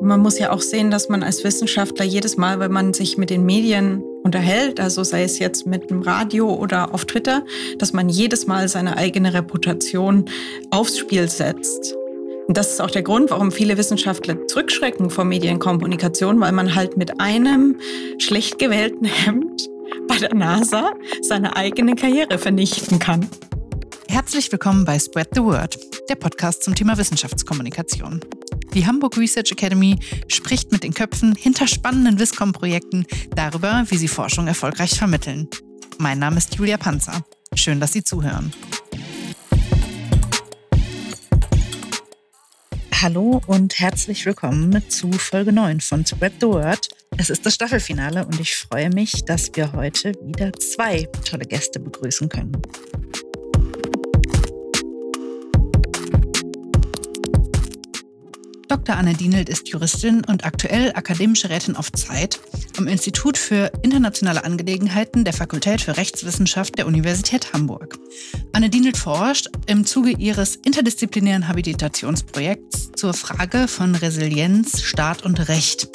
Man muss ja auch sehen, dass man als Wissenschaftler jedes Mal, wenn man sich mit den Medien unterhält, also sei es jetzt mit dem Radio oder auf Twitter, dass man jedes Mal seine eigene Reputation aufs Spiel setzt. Und das ist auch der Grund, warum viele Wissenschaftler zurückschrecken vor Medienkommunikation, weil man halt mit einem schlecht gewählten Hemd bei der NASA seine eigene Karriere vernichten kann. Herzlich willkommen bei Spread the Word, der Podcast zum Thema Wissenschaftskommunikation. Die Hamburg Research Academy spricht mit den Köpfen hinter spannenden Wiscom-Projekten darüber, wie sie Forschung erfolgreich vermitteln. Mein Name ist Julia Panzer. Schön, dass Sie zuhören. Hallo und herzlich willkommen zu Folge 9 von Spread the Word. Es ist das Staffelfinale und ich freue mich, dass wir heute wieder zwei tolle Gäste begrüßen können. Dr. Anne Dienelt ist Juristin und aktuell akademische Rätin auf Zeit am Institut für internationale Angelegenheiten der Fakultät für Rechtswissenschaft der Universität Hamburg. Anne Dienelt forscht im Zuge ihres interdisziplinären Habilitationsprojekts zur Frage von Resilienz, Staat und Recht.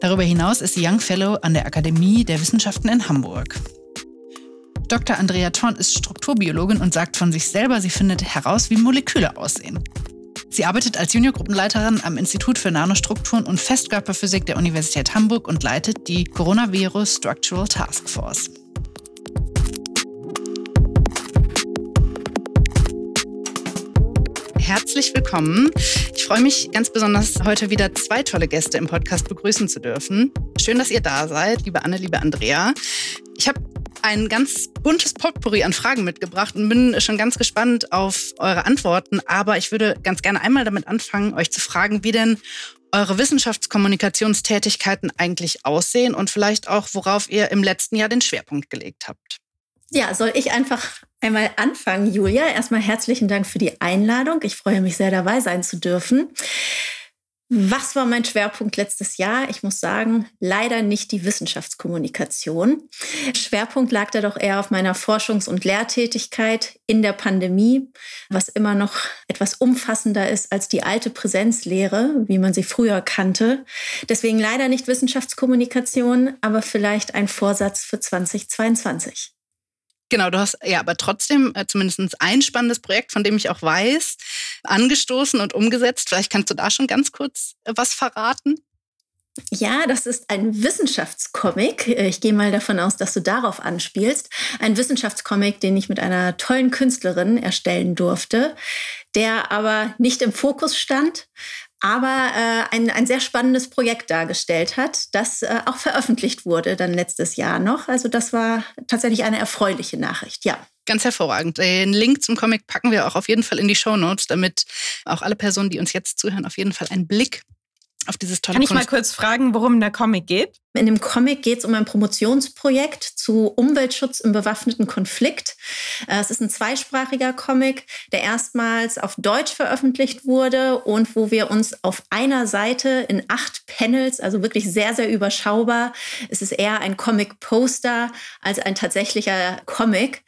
Darüber hinaus ist sie Young Fellow an der Akademie der Wissenschaften in Hamburg. Dr. Andrea Thorn ist Strukturbiologin und sagt von sich selber, sie findet heraus, wie Moleküle aussehen. Sie arbeitet als Juniorgruppenleiterin am Institut für Nanostrukturen und Festkörperphysik der Universität Hamburg und leitet die Coronavirus Structural Task Force. Herzlich willkommen. Ich freue mich ganz besonders, heute wieder zwei tolle Gäste im Podcast begrüßen zu dürfen. Schön, dass ihr da seid, liebe Anne, liebe Andrea. Ich habe ein ganz buntes Potpourri an Fragen mitgebracht und bin schon ganz gespannt auf eure Antworten. Aber ich würde ganz gerne einmal damit anfangen, euch zu fragen, wie denn eure Wissenschaftskommunikationstätigkeiten eigentlich aussehen und vielleicht auch, worauf ihr im letzten Jahr den Schwerpunkt gelegt habt. Ja, soll ich einfach einmal anfangen, Julia? Erstmal herzlichen Dank für die Einladung. Ich freue mich sehr, dabei sein zu dürfen. Was war mein Schwerpunkt letztes Jahr? Ich muss sagen, leider nicht die Wissenschaftskommunikation. Schwerpunkt lag da doch eher auf meiner Forschungs- und Lehrtätigkeit in der Pandemie, was immer noch etwas umfassender ist als die alte Präsenzlehre, wie man sie früher kannte. Deswegen leider nicht Wissenschaftskommunikation, aber vielleicht ein Vorsatz für 2022. Genau, du hast ja aber trotzdem äh, zumindest ein spannendes Projekt, von dem ich auch weiß, angestoßen und umgesetzt. Vielleicht kannst du da schon ganz kurz äh, was verraten. Ja, das ist ein Wissenschaftscomic. Ich gehe mal davon aus, dass du darauf anspielst. Ein Wissenschaftscomic, den ich mit einer tollen Künstlerin erstellen durfte, der aber nicht im Fokus stand, aber äh, ein, ein sehr spannendes Projekt dargestellt hat, das äh, auch veröffentlicht wurde dann letztes Jahr noch. Also das war tatsächlich eine erfreuliche Nachricht, ja. Ganz hervorragend. Den Link zum Comic packen wir auch auf jeden Fall in die Show Notes, damit auch alle Personen, die uns jetzt zuhören, auf jeden Fall einen Blick auf dieses tolle Kann ich mal kurz fragen, worum der Comic geht? In dem Comic geht es um ein Promotionsprojekt zu Umweltschutz im bewaffneten Konflikt. Äh, es ist ein zweisprachiger Comic, der erstmals auf Deutsch veröffentlicht wurde und wo wir uns auf einer Seite in acht Panels, also wirklich sehr, sehr überschaubar, es ist eher ein Comic-Poster als ein tatsächlicher Comic,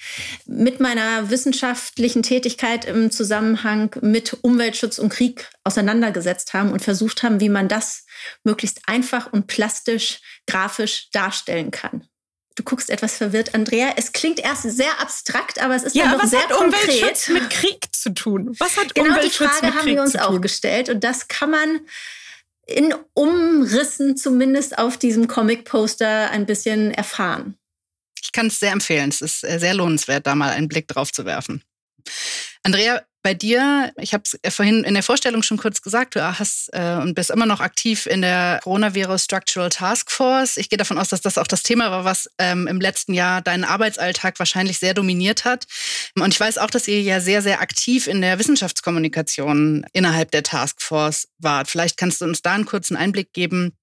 mit meiner wissenschaftlichen Tätigkeit im Zusammenhang mit Umweltschutz und Krieg auseinandergesetzt haben und versucht haben, wie man das möglichst einfach und plastisch, grafisch darstellen kann. Du guckst etwas verwirrt, Andrea. Es klingt erst sehr abstrakt, aber es ist ja, dann doch was sehr hat Umweltschutz mit Krieg zu tun? Was hat genau Umweltschutz die Frage haben wir uns auch gestellt und das kann man in Umrissen zumindest auf diesem Comic-Poster ein bisschen erfahren. Ich kann es sehr empfehlen. Es ist äh, sehr lohnenswert, da mal einen Blick drauf zu werfen. Andrea, bei dir, ich habe es vorhin in der Vorstellung schon kurz gesagt, du hast äh, und bist immer noch aktiv in der Coronavirus Structural Task Force. Ich gehe davon aus, dass das auch das Thema war, was ähm, im letzten Jahr deinen Arbeitsalltag wahrscheinlich sehr dominiert hat. Und ich weiß auch, dass ihr ja sehr, sehr aktiv in der Wissenschaftskommunikation innerhalb der Task Force wart. Vielleicht kannst du uns da einen kurzen Einblick geben,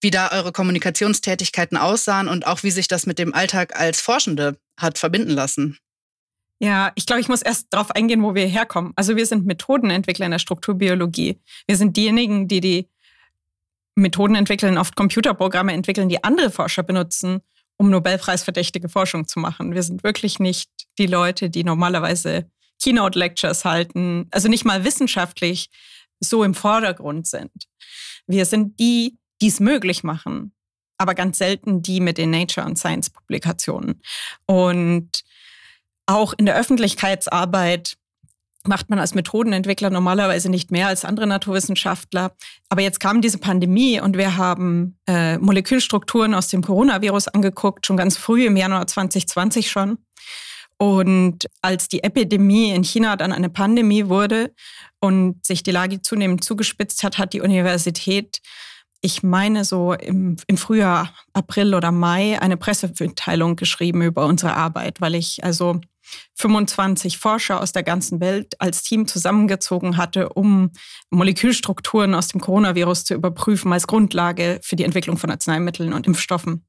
wie da eure Kommunikationstätigkeiten aussahen und auch wie sich das mit dem Alltag als Forschende hat verbinden lassen. Ja, ich glaube, ich muss erst darauf eingehen, wo wir herkommen. Also wir sind Methodenentwickler in der Strukturbiologie. Wir sind diejenigen, die die Methoden entwickeln, oft Computerprogramme entwickeln, die andere Forscher benutzen, um Nobelpreisverdächtige Forschung zu machen. Wir sind wirklich nicht die Leute, die normalerweise Keynote-Lectures halten, also nicht mal wissenschaftlich so im Vordergrund sind. Wir sind die, die es möglich machen, aber ganz selten die mit den Nature- und Science-Publikationen. Und auch in der Öffentlichkeitsarbeit macht man als Methodenentwickler normalerweise nicht mehr als andere Naturwissenschaftler. Aber jetzt kam diese Pandemie und wir haben äh, Molekülstrukturen aus dem Coronavirus angeguckt, schon ganz früh im Januar 2020 schon. Und als die Epidemie in China dann eine Pandemie wurde und sich die Lage zunehmend zugespitzt hat, hat die Universität, ich meine so im, im Frühjahr, April oder Mai, eine Pressemitteilung geschrieben über unsere Arbeit, weil ich also 25 Forscher aus der ganzen Welt als Team zusammengezogen hatte, um Molekülstrukturen aus dem Coronavirus zu überprüfen als Grundlage für die Entwicklung von Arzneimitteln und Impfstoffen.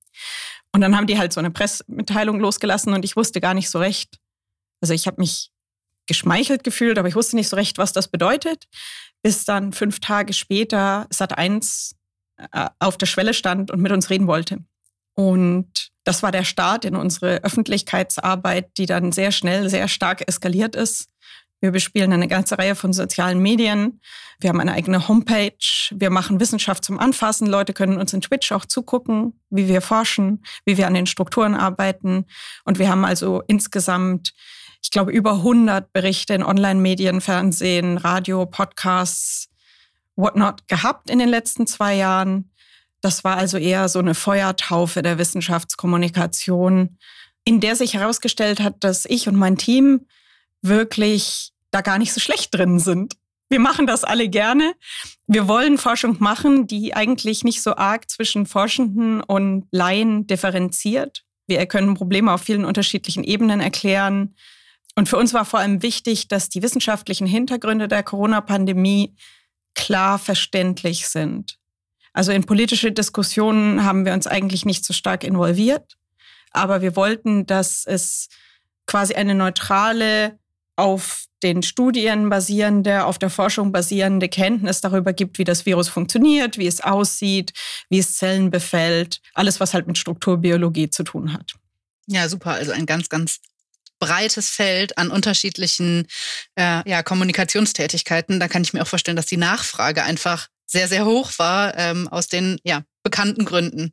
Und dann haben die halt so eine Pressemitteilung losgelassen und ich wusste gar nicht so recht. Also ich habe mich geschmeichelt gefühlt, aber ich wusste nicht so recht, was das bedeutet, bis dann fünf Tage später Sat1 äh, auf der Schwelle stand und mit uns reden wollte. Und das war der Start in unsere Öffentlichkeitsarbeit, die dann sehr schnell, sehr stark eskaliert ist. Wir bespielen eine ganze Reihe von sozialen Medien. Wir haben eine eigene Homepage. Wir machen Wissenschaft zum Anfassen. Leute können uns in Twitch auch zugucken, wie wir forschen, wie wir an den Strukturen arbeiten. Und wir haben also insgesamt, ich glaube, über 100 Berichte in Online-Medien, Fernsehen, Radio, Podcasts, whatnot gehabt in den letzten zwei Jahren. Das war also eher so eine Feuertaufe der Wissenschaftskommunikation, in der sich herausgestellt hat, dass ich und mein Team wirklich da gar nicht so schlecht drin sind. Wir machen das alle gerne. Wir wollen Forschung machen, die eigentlich nicht so arg zwischen Forschenden und Laien differenziert. Wir können Probleme auf vielen unterschiedlichen Ebenen erklären. Und für uns war vor allem wichtig, dass die wissenschaftlichen Hintergründe der Corona-Pandemie klar verständlich sind. Also in politische Diskussionen haben wir uns eigentlich nicht so stark involviert, aber wir wollten, dass es quasi eine neutrale, auf den Studien basierende, auf der Forschung basierende Kenntnis darüber gibt, wie das Virus funktioniert, wie es aussieht, wie es Zellen befällt, alles, was halt mit Strukturbiologie zu tun hat. Ja, super. Also ein ganz, ganz breites Feld an unterschiedlichen äh, ja, Kommunikationstätigkeiten. Da kann ich mir auch vorstellen, dass die Nachfrage einfach sehr, sehr hoch war, ähm, aus den ja, bekannten Gründen.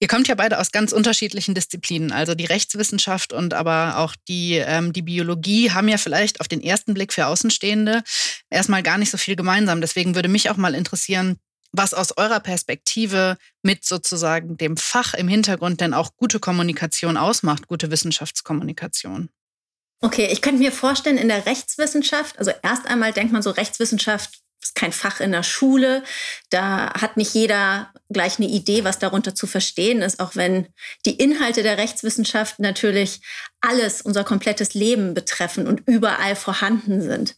Ihr kommt ja beide aus ganz unterschiedlichen Disziplinen, also die Rechtswissenschaft und aber auch die, ähm, die Biologie haben ja vielleicht auf den ersten Blick für Außenstehende erstmal gar nicht so viel gemeinsam. Deswegen würde mich auch mal interessieren, was aus eurer Perspektive mit sozusagen dem Fach im Hintergrund denn auch gute Kommunikation ausmacht, gute Wissenschaftskommunikation. Okay, ich könnte mir vorstellen, in der Rechtswissenschaft, also erst einmal denkt man so, Rechtswissenschaft ist kein Fach in der Schule. Da hat nicht jeder gleich eine Idee, was darunter zu verstehen ist, auch wenn die Inhalte der Rechtswissenschaft natürlich alles, unser komplettes Leben betreffen und überall vorhanden sind.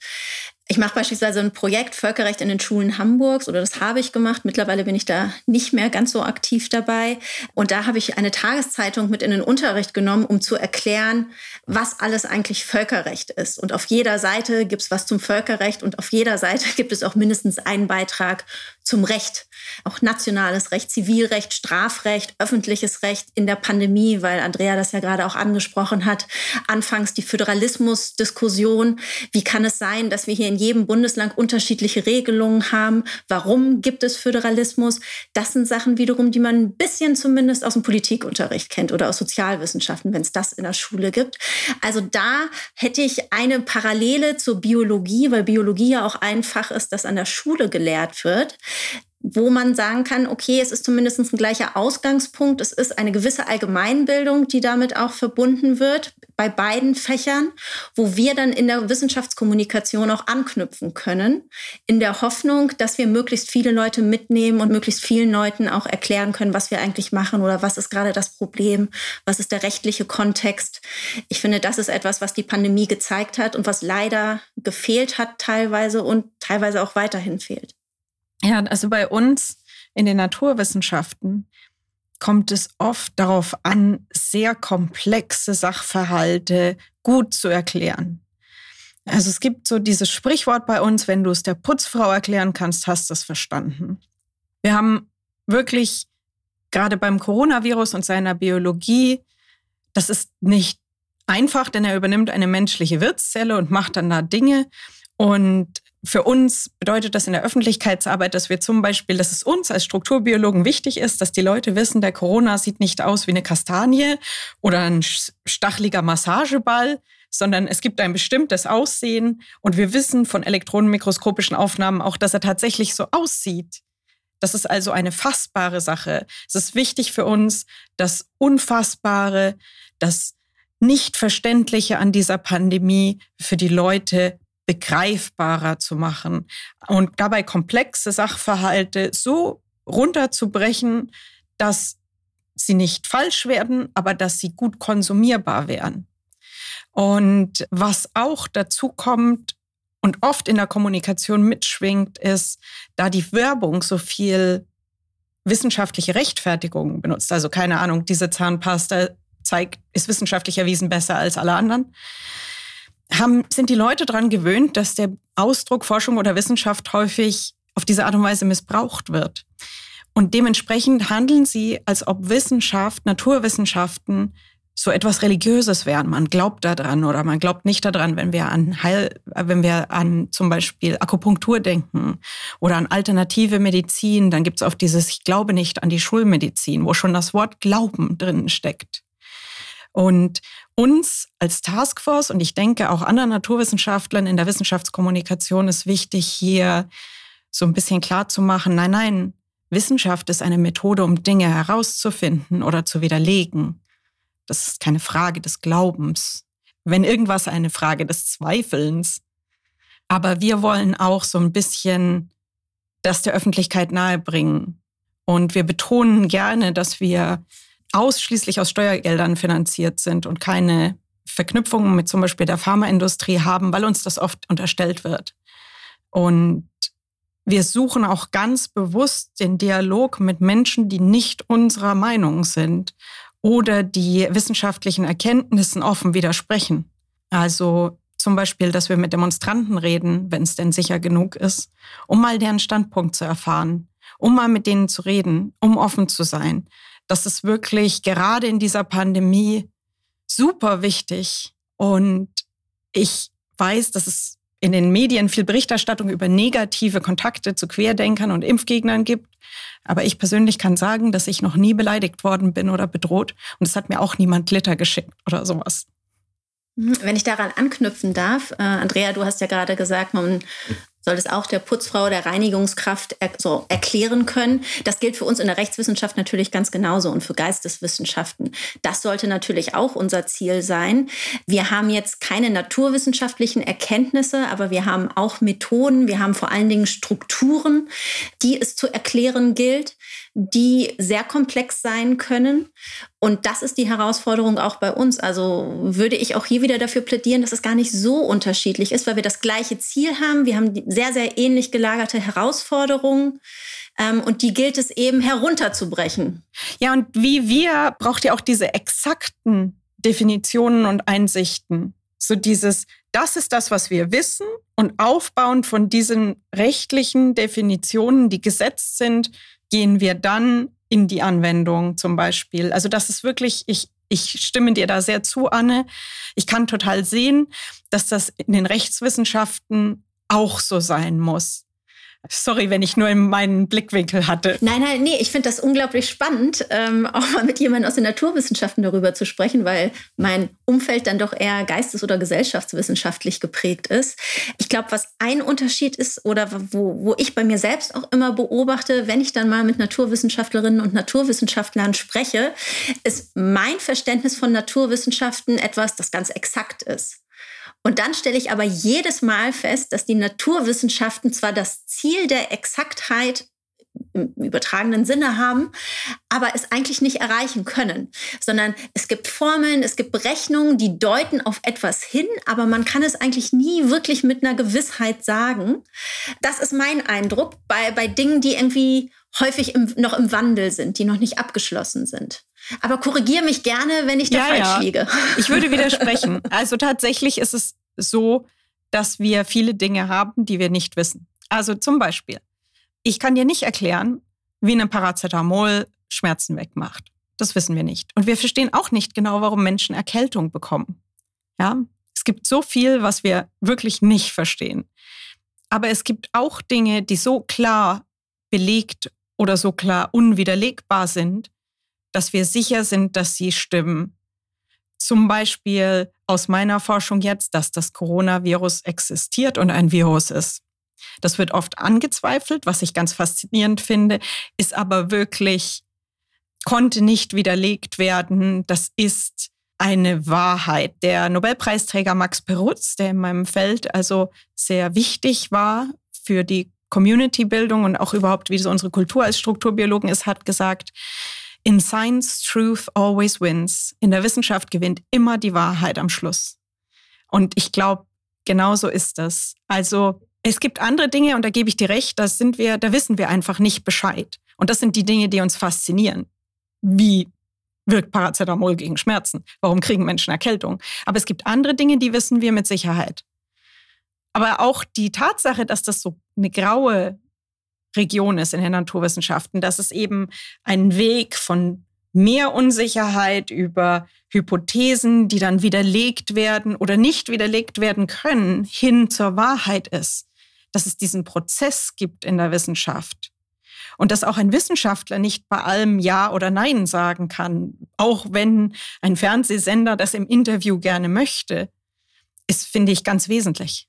Ich mache beispielsweise ein Projekt Völkerrecht in den Schulen Hamburgs oder das habe ich gemacht. Mittlerweile bin ich da nicht mehr ganz so aktiv dabei. Und da habe ich eine Tageszeitung mit in den Unterricht genommen, um zu erklären, was alles eigentlich Völkerrecht ist. Und auf jeder Seite gibt es was zum Völkerrecht und auf jeder Seite gibt es auch mindestens einen Beitrag zum Recht. Auch nationales Recht, Zivilrecht, Strafrecht, öffentliches Recht in der Pandemie, weil Andrea das ja gerade auch angesprochen hat. Anfangs die Föderalismusdiskussion. Wie kann es sein, dass wir hier in jedem Bundesland unterschiedliche Regelungen haben? Warum gibt es Föderalismus? Das sind Sachen wiederum, die man ein bisschen zumindest aus dem Politikunterricht kennt oder aus Sozialwissenschaften, wenn es das in der Schule gibt. Also da hätte ich eine Parallele zur Biologie, weil Biologie ja auch ein Fach ist, das an der Schule gelehrt wird wo man sagen kann, okay, es ist zumindest ein gleicher Ausgangspunkt, es ist eine gewisse Allgemeinbildung, die damit auch verbunden wird bei beiden Fächern, wo wir dann in der Wissenschaftskommunikation auch anknüpfen können, in der Hoffnung, dass wir möglichst viele Leute mitnehmen und möglichst vielen Leuten auch erklären können, was wir eigentlich machen oder was ist gerade das Problem, was ist der rechtliche Kontext. Ich finde, das ist etwas, was die Pandemie gezeigt hat und was leider gefehlt hat teilweise und teilweise auch weiterhin fehlt. Ja, also bei uns in den Naturwissenschaften kommt es oft darauf an, sehr komplexe Sachverhalte gut zu erklären. Also es gibt so dieses Sprichwort bei uns, wenn du es der Putzfrau erklären kannst, hast du es verstanden. Wir haben wirklich gerade beim Coronavirus und seiner Biologie, das ist nicht einfach, denn er übernimmt eine menschliche Wirtszelle und macht dann da Dinge. Und für uns bedeutet das in der Öffentlichkeitsarbeit, dass wir zum Beispiel, dass es uns als Strukturbiologen wichtig ist, dass die Leute wissen, der Corona sieht nicht aus wie eine Kastanie oder ein stacheliger Massageball, sondern es gibt ein bestimmtes Aussehen und wir wissen von elektronenmikroskopischen Aufnahmen auch, dass er tatsächlich so aussieht. Das ist also eine fassbare Sache. Es ist wichtig für uns, das Unfassbare, das Nichtverständliche an dieser Pandemie für die Leute begreifbarer zu machen und dabei komplexe Sachverhalte so runterzubrechen, dass sie nicht falsch werden, aber dass sie gut konsumierbar werden. Und was auch dazu kommt und oft in der Kommunikation mitschwingt, ist, da die Werbung so viel wissenschaftliche Rechtfertigung benutzt. Also keine Ahnung, diese Zahnpasta zeigt, ist wissenschaftlich erwiesen besser als alle anderen haben, sind die Leute daran gewöhnt, dass der Ausdruck Forschung oder Wissenschaft häufig auf diese Art und Weise missbraucht wird. Und dementsprechend handeln sie, als ob Wissenschaft, Naturwissenschaften so etwas Religiöses wären. Man glaubt daran oder man glaubt nicht daran, wenn wir an Heil, wenn wir an zum Beispiel Akupunktur denken oder an alternative Medizin, dann gibt es oft dieses Ich glaube nicht an die Schulmedizin, wo schon das Wort Glauben drin steckt. Und uns als Taskforce und ich denke auch anderen Naturwissenschaftlern in der Wissenschaftskommunikation ist wichtig, hier so ein bisschen klar zu machen, nein, nein, Wissenschaft ist eine Methode, um Dinge herauszufinden oder zu widerlegen. Das ist keine Frage des Glaubens. Wenn irgendwas eine Frage des Zweifelns. Aber wir wollen auch so ein bisschen das der Öffentlichkeit nahebringen. Und wir betonen gerne, dass wir ausschließlich aus Steuergeldern finanziert sind und keine Verknüpfungen mit zum Beispiel der Pharmaindustrie haben, weil uns das oft unterstellt wird. Und wir suchen auch ganz bewusst den Dialog mit Menschen, die nicht unserer Meinung sind oder die wissenschaftlichen Erkenntnissen offen widersprechen. Also zum Beispiel, dass wir mit Demonstranten reden, wenn es denn sicher genug ist, um mal deren Standpunkt zu erfahren, um mal mit denen zu reden, um offen zu sein das ist wirklich gerade in dieser Pandemie super wichtig. Und ich weiß, dass es in den Medien viel Berichterstattung über negative Kontakte zu Querdenkern und Impfgegnern gibt. Aber ich persönlich kann sagen, dass ich noch nie beleidigt worden bin oder bedroht. Und es hat mir auch niemand Glitter geschickt oder sowas. Wenn ich daran anknüpfen darf, äh, Andrea, du hast ja gerade gesagt, man soll es auch der Putzfrau, der Reinigungskraft er so erklären können. Das gilt für uns in der Rechtswissenschaft natürlich ganz genauso und für Geisteswissenschaften. Das sollte natürlich auch unser Ziel sein. Wir haben jetzt keine naturwissenschaftlichen Erkenntnisse, aber wir haben auch Methoden, wir haben vor allen Dingen Strukturen, die es zu erklären gilt die sehr komplex sein können. Und das ist die Herausforderung auch bei uns. Also würde ich auch hier wieder dafür plädieren, dass es gar nicht so unterschiedlich ist, weil wir das gleiche Ziel haben. Wir haben sehr, sehr ähnlich gelagerte Herausforderungen. Ähm, und die gilt es eben herunterzubrechen. Ja, und wie wir braucht ihr auch diese exakten Definitionen und Einsichten. So dieses, das ist das, was wir wissen. Und aufbauend von diesen rechtlichen Definitionen, die gesetzt sind, gehen wir dann in die Anwendung zum Beispiel. Also das ist wirklich, ich, ich stimme dir da sehr zu, Anne. Ich kann total sehen, dass das in den Rechtswissenschaften auch so sein muss. Sorry, wenn ich nur in meinen Blickwinkel hatte. Nein, nein, nee, ich finde das unglaublich spannend, ähm, auch mal mit jemandem aus den Naturwissenschaften darüber zu sprechen, weil mein Umfeld dann doch eher geistes- oder gesellschaftswissenschaftlich geprägt ist. Ich glaube, was ein Unterschied ist oder wo, wo ich bei mir selbst auch immer beobachte, wenn ich dann mal mit Naturwissenschaftlerinnen und Naturwissenschaftlern spreche, ist mein Verständnis von Naturwissenschaften etwas, das ganz exakt ist. Und dann stelle ich aber jedes Mal fest, dass die Naturwissenschaften zwar das Ziel der Exaktheit im übertragenen Sinne haben, aber es eigentlich nicht erreichen können, sondern es gibt Formeln, es gibt Berechnungen, die deuten auf etwas hin, aber man kann es eigentlich nie wirklich mit einer Gewissheit sagen. Das ist mein Eindruck bei, bei Dingen, die irgendwie häufig im, noch im Wandel sind, die noch nicht abgeschlossen sind. Aber korrigiere mich gerne, wenn ich da ja, falsch ja. liege. Ich würde widersprechen. Also tatsächlich ist es so, dass wir viele Dinge haben, die wir nicht wissen. Also zum Beispiel, ich kann dir nicht erklären, wie eine Paracetamol Schmerzen wegmacht. Das wissen wir nicht. Und wir verstehen auch nicht genau, warum Menschen Erkältung bekommen. Ja, es gibt so viel, was wir wirklich nicht verstehen. Aber es gibt auch Dinge, die so klar belegt oder so klar unwiderlegbar sind, dass wir sicher sind, dass sie stimmen. Zum Beispiel aus meiner Forschung jetzt, dass das Coronavirus existiert und ein Virus ist. Das wird oft angezweifelt, was ich ganz faszinierend finde, ist aber wirklich, konnte nicht widerlegt werden. Das ist eine Wahrheit. Der Nobelpreisträger Max Perutz, der in meinem Feld also sehr wichtig war für die Community-Bildung und auch überhaupt, wie so unsere Kultur als Strukturbiologen ist, hat gesagt, in Science, Truth always wins. In der Wissenschaft gewinnt immer die Wahrheit am Schluss. Und ich glaube, genauso ist das. Also es gibt andere Dinge, und da gebe ich dir recht, da sind wir, da wissen wir einfach nicht Bescheid. Und das sind die Dinge, die uns faszinieren. Wie wirkt Paracetamol gegen Schmerzen? Warum kriegen Menschen Erkältung? Aber es gibt andere Dinge, die wissen wir mit Sicherheit. Aber auch die Tatsache, dass das so eine graue Region ist in den Naturwissenschaften, dass es eben ein Weg von mehr Unsicherheit über Hypothesen, die dann widerlegt werden oder nicht widerlegt werden können, hin zur Wahrheit ist. Dass es diesen Prozess gibt in der Wissenschaft. Und dass auch ein Wissenschaftler nicht bei allem Ja oder Nein sagen kann, auch wenn ein Fernsehsender das im Interview gerne möchte, ist, finde ich, ganz wesentlich.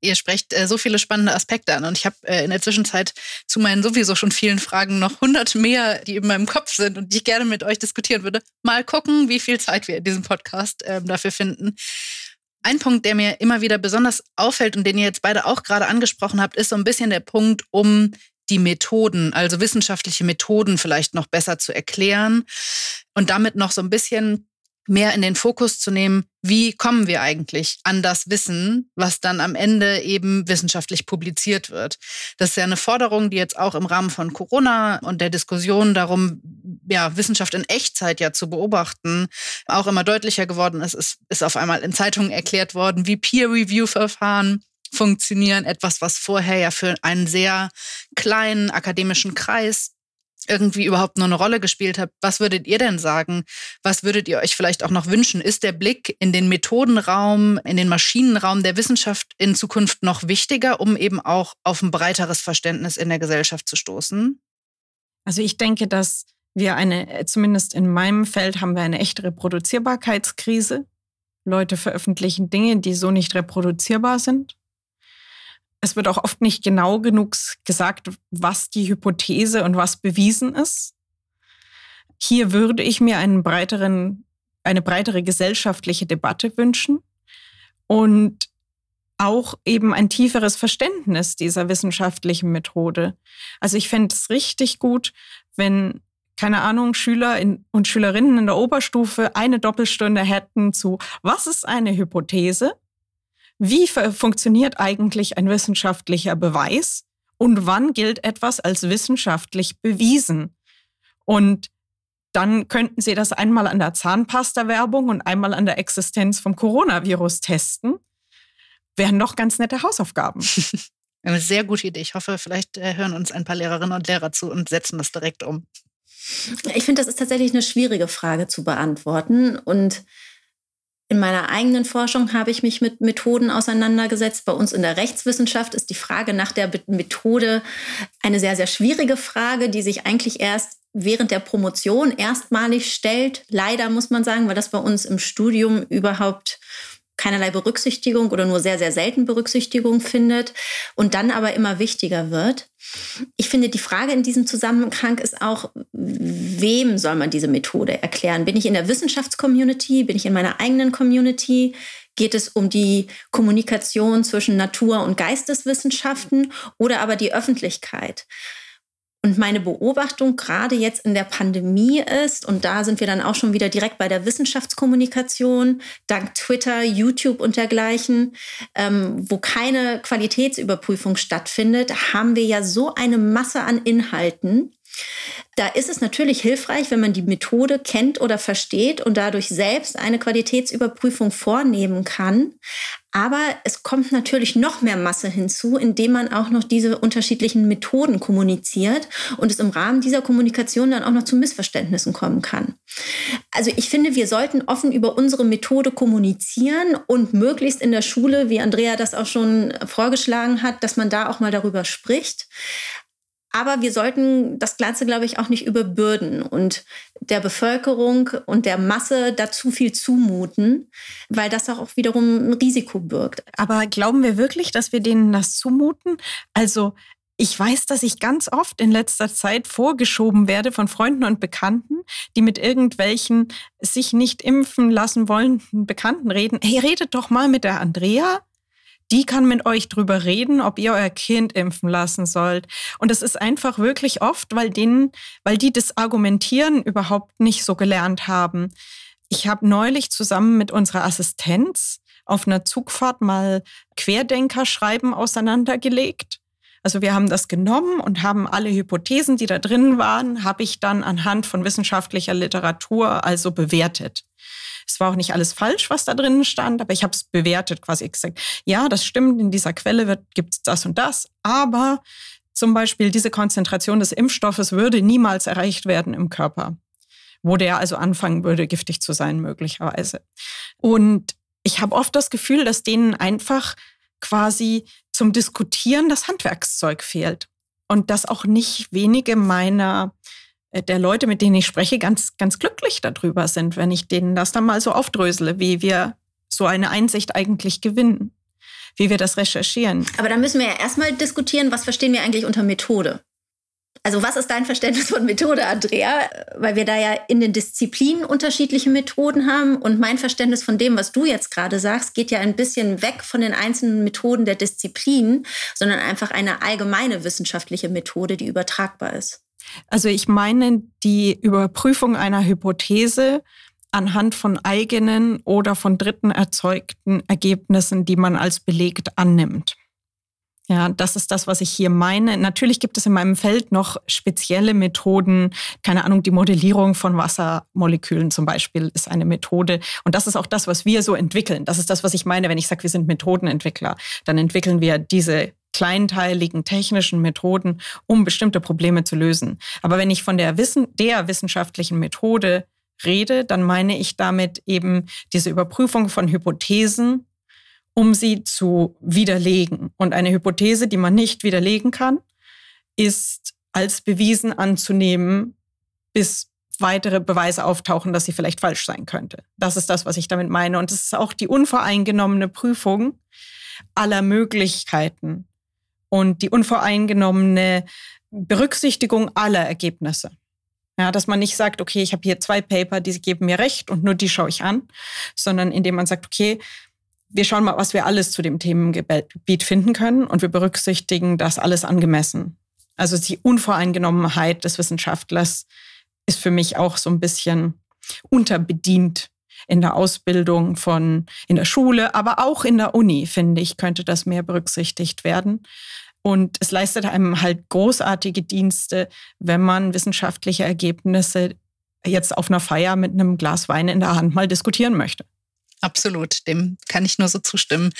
Ihr sprecht äh, so viele spannende Aspekte an und ich habe äh, in der Zwischenzeit zu meinen sowieso schon vielen Fragen noch hundert mehr, die in meinem Kopf sind und die ich gerne mit euch diskutieren würde. Mal gucken, wie viel Zeit wir in diesem Podcast äh, dafür finden. Ein Punkt, der mir immer wieder besonders auffällt und den ihr jetzt beide auch gerade angesprochen habt, ist so ein bisschen der Punkt um die Methoden, also wissenschaftliche Methoden vielleicht noch besser zu erklären und damit noch so ein bisschen mehr in den Fokus zu nehmen, wie kommen wir eigentlich an das Wissen, was dann am Ende eben wissenschaftlich publiziert wird. Das ist ja eine Forderung, die jetzt auch im Rahmen von Corona und der Diskussion darum, ja, Wissenschaft in Echtzeit ja zu beobachten, auch immer deutlicher geworden ist. Es ist auf einmal in Zeitungen erklärt worden, wie Peer-Review-Verfahren funktionieren. Etwas, was vorher ja für einen sehr kleinen akademischen Kreis irgendwie überhaupt nur eine Rolle gespielt hat. Was würdet ihr denn sagen? Was würdet ihr euch vielleicht auch noch wünschen? Ist der Blick in den Methodenraum, in den Maschinenraum der Wissenschaft in Zukunft noch wichtiger, um eben auch auf ein breiteres Verständnis in der Gesellschaft zu stoßen? Also ich denke, dass wir eine, zumindest in meinem Feld haben wir eine echte Reproduzierbarkeitskrise. Leute veröffentlichen Dinge, die so nicht reproduzierbar sind. Es wird auch oft nicht genau genug gesagt, was die Hypothese und was bewiesen ist. Hier würde ich mir einen breiteren, eine breitere gesellschaftliche Debatte wünschen und auch eben ein tieferes Verständnis dieser wissenschaftlichen Methode. Also ich fände es richtig gut, wenn, keine Ahnung, Schüler und Schülerinnen in der Oberstufe eine Doppelstunde hätten zu, was ist eine Hypothese? Wie funktioniert eigentlich ein wissenschaftlicher Beweis und wann gilt etwas als wissenschaftlich bewiesen? Und dann könnten Sie das einmal an der Zahnpasta-Werbung und einmal an der Existenz vom Coronavirus testen. Wären doch ganz nette Hausaufgaben. Eine sehr gute Idee. Ich hoffe, vielleicht äh, hören uns ein paar Lehrerinnen und Lehrer zu und setzen das direkt um. Ich finde, das ist tatsächlich eine schwierige Frage zu beantworten. Und in meiner eigenen Forschung habe ich mich mit Methoden auseinandergesetzt. Bei uns in der Rechtswissenschaft ist die Frage nach der Methode eine sehr, sehr schwierige Frage, die sich eigentlich erst während der Promotion erstmalig stellt. Leider muss man sagen, weil das bei uns im Studium überhaupt keinerlei Berücksichtigung oder nur sehr, sehr selten Berücksichtigung findet und dann aber immer wichtiger wird. Ich finde, die Frage in diesem Zusammenhang ist auch, wem soll man diese Methode erklären? Bin ich in der Wissenschaftscommunity? Bin ich in meiner eigenen Community? Geht es um die Kommunikation zwischen Natur- und Geisteswissenschaften oder aber die Öffentlichkeit? Und meine Beobachtung gerade jetzt in der Pandemie ist, und da sind wir dann auch schon wieder direkt bei der Wissenschaftskommunikation, dank Twitter, YouTube und dergleichen, ähm, wo keine Qualitätsüberprüfung stattfindet, haben wir ja so eine Masse an Inhalten, da ist es natürlich hilfreich, wenn man die Methode kennt oder versteht und dadurch selbst eine Qualitätsüberprüfung vornehmen kann. Aber es kommt natürlich noch mehr Masse hinzu, indem man auch noch diese unterschiedlichen Methoden kommuniziert und es im Rahmen dieser Kommunikation dann auch noch zu Missverständnissen kommen kann. Also ich finde, wir sollten offen über unsere Methode kommunizieren und möglichst in der Schule, wie Andrea das auch schon vorgeschlagen hat, dass man da auch mal darüber spricht. Aber wir sollten das Ganze, glaube ich, auch nicht überbürden und der Bevölkerung und der Masse da zu viel zumuten, weil das auch wiederum ein Risiko birgt. Aber glauben wir wirklich, dass wir denen das zumuten? Also ich weiß, dass ich ganz oft in letzter Zeit vorgeschoben werde von Freunden und Bekannten, die mit irgendwelchen sich nicht impfen lassen wollenden Bekannten reden. Hey, redet doch mal mit der Andrea die kann mit euch drüber reden, ob ihr euer Kind impfen lassen sollt. Und das ist einfach wirklich oft, weil denen, weil die das Argumentieren überhaupt nicht so gelernt haben. Ich habe neulich zusammen mit unserer Assistenz auf einer Zugfahrt mal Querdenkerschreiben auseinandergelegt. Also wir haben das genommen und haben alle Hypothesen, die da drin waren, habe ich dann anhand von wissenschaftlicher Literatur also bewertet. Es war auch nicht alles falsch, was da drin stand, aber ich habe es bewertet, quasi gesagt, ja, das stimmt, in dieser Quelle gibt es das und das, aber zum Beispiel diese Konzentration des Impfstoffes würde niemals erreicht werden im Körper, wo der also anfangen würde, giftig zu sein, möglicherweise. Und ich habe oft das Gefühl, dass denen einfach quasi zum Diskutieren das Handwerkszeug fehlt. Und dass auch nicht wenige meiner der Leute, mit denen ich spreche, ganz, ganz glücklich darüber sind, wenn ich denen das dann mal so aufdrösele, wie wir so eine Einsicht eigentlich gewinnen, wie wir das recherchieren. Aber da müssen wir ja erstmal diskutieren, was verstehen wir eigentlich unter Methode? Also was ist dein Verständnis von Methode, Andrea? Weil wir da ja in den Disziplinen unterschiedliche Methoden haben und mein Verständnis von dem, was du jetzt gerade sagst, geht ja ein bisschen weg von den einzelnen Methoden der Disziplinen, sondern einfach eine allgemeine wissenschaftliche Methode, die übertragbar ist. Also ich meine die Überprüfung einer Hypothese anhand von eigenen oder von Dritten erzeugten Ergebnissen, die man als belegt annimmt. Ja, das ist das, was ich hier meine. Natürlich gibt es in meinem Feld noch spezielle Methoden. Keine Ahnung, die Modellierung von Wassermolekülen zum Beispiel ist eine Methode. Und das ist auch das, was wir so entwickeln. Das ist das, was ich meine, wenn ich sage, wir sind Methodenentwickler. Dann entwickeln wir diese kleinteiligen technischen Methoden, um bestimmte Probleme zu lösen. Aber wenn ich von der, Wissen, der wissenschaftlichen Methode rede, dann meine ich damit eben diese Überprüfung von Hypothesen, um sie zu widerlegen. Und eine Hypothese, die man nicht widerlegen kann, ist als bewiesen anzunehmen, bis weitere Beweise auftauchen, dass sie vielleicht falsch sein könnte. Das ist das, was ich damit meine. Und es ist auch die unvoreingenommene Prüfung aller Möglichkeiten, und die unvoreingenommene Berücksichtigung aller Ergebnisse. Ja, dass man nicht sagt, okay, ich habe hier zwei Paper, die geben mir recht und nur die schaue ich an, sondern indem man sagt, okay, wir schauen mal, was wir alles zu dem Themengebiet finden können und wir berücksichtigen das alles angemessen. Also die Unvoreingenommenheit des Wissenschaftlers ist für mich auch so ein bisschen unterbedient in der Ausbildung von, in der Schule, aber auch in der Uni, finde ich, könnte das mehr berücksichtigt werden. Und es leistet einem halt großartige Dienste, wenn man wissenschaftliche Ergebnisse jetzt auf einer Feier mit einem Glas Wein in der Hand mal diskutieren möchte. Absolut, dem kann ich nur so zustimmen.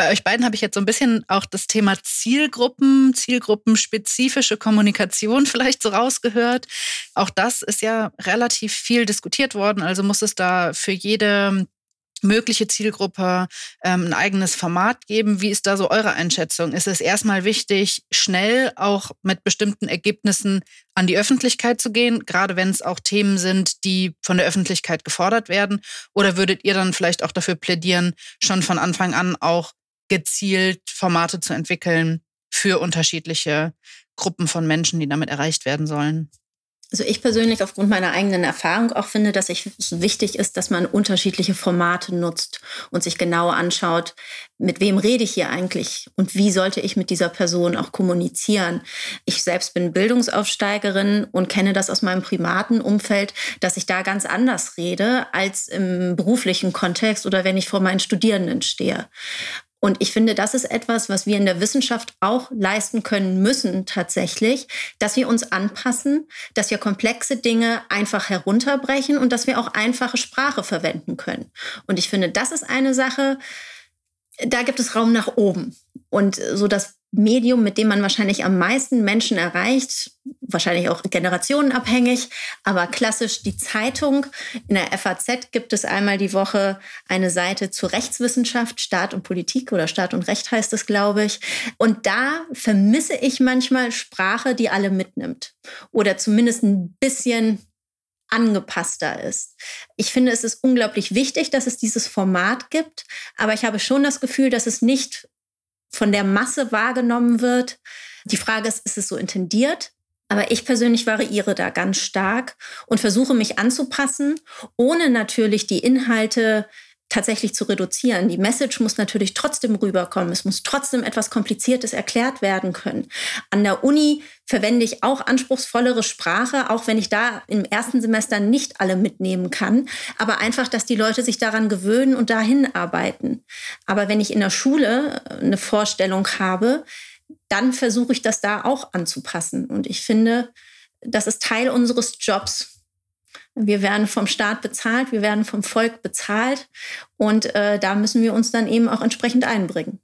Bei euch beiden habe ich jetzt so ein bisschen auch das Thema Zielgruppen, zielgruppenspezifische Kommunikation vielleicht so rausgehört. Auch das ist ja relativ viel diskutiert worden. Also muss es da für jede mögliche Zielgruppe ähm, ein eigenes Format geben. Wie ist da so eure Einschätzung? Ist es erstmal wichtig, schnell auch mit bestimmten Ergebnissen an die Öffentlichkeit zu gehen, gerade wenn es auch Themen sind, die von der Öffentlichkeit gefordert werden? Oder würdet ihr dann vielleicht auch dafür plädieren, schon von Anfang an auch gezielt Formate zu entwickeln für unterschiedliche Gruppen von Menschen, die damit erreicht werden sollen? Also ich persönlich aufgrund meiner eigenen Erfahrung auch finde, dass es wichtig ist, dass man unterschiedliche Formate nutzt und sich genau anschaut, mit wem rede ich hier eigentlich und wie sollte ich mit dieser Person auch kommunizieren. Ich selbst bin Bildungsaufsteigerin und kenne das aus meinem privaten Umfeld, dass ich da ganz anders rede als im beruflichen Kontext oder wenn ich vor meinen Studierenden stehe. Und ich finde, das ist etwas, was wir in der Wissenschaft auch leisten können müssen tatsächlich, dass wir uns anpassen, dass wir komplexe Dinge einfach herunterbrechen und dass wir auch einfache Sprache verwenden können. Und ich finde, das ist eine Sache, da gibt es Raum nach oben. Und so das Medium, mit dem man wahrscheinlich am meisten Menschen erreicht, wahrscheinlich auch generationenabhängig, aber klassisch die Zeitung. In der FAZ gibt es einmal die Woche eine Seite zur Rechtswissenschaft, Staat und Politik oder Staat und Recht heißt es, glaube ich. Und da vermisse ich manchmal Sprache, die alle mitnimmt oder zumindest ein bisschen angepasster ist. Ich finde, es ist unglaublich wichtig, dass es dieses Format gibt, aber ich habe schon das Gefühl, dass es nicht von der Masse wahrgenommen wird. Die Frage ist, ist es so intendiert? Aber ich persönlich variiere da ganz stark und versuche mich anzupassen, ohne natürlich die Inhalte tatsächlich zu reduzieren. Die Message muss natürlich trotzdem rüberkommen. Es muss trotzdem etwas Kompliziertes erklärt werden können. An der Uni verwende ich auch anspruchsvollere Sprache, auch wenn ich da im ersten Semester nicht alle mitnehmen kann. Aber einfach, dass die Leute sich daran gewöhnen und dahin arbeiten. Aber wenn ich in der Schule äh, eine Vorstellung habe, dann versuche ich das da auch anzupassen. Und ich finde, das ist Teil unseres Jobs, wir werden vom Staat bezahlt, wir werden vom Volk bezahlt und äh, da müssen wir uns dann eben auch entsprechend einbringen.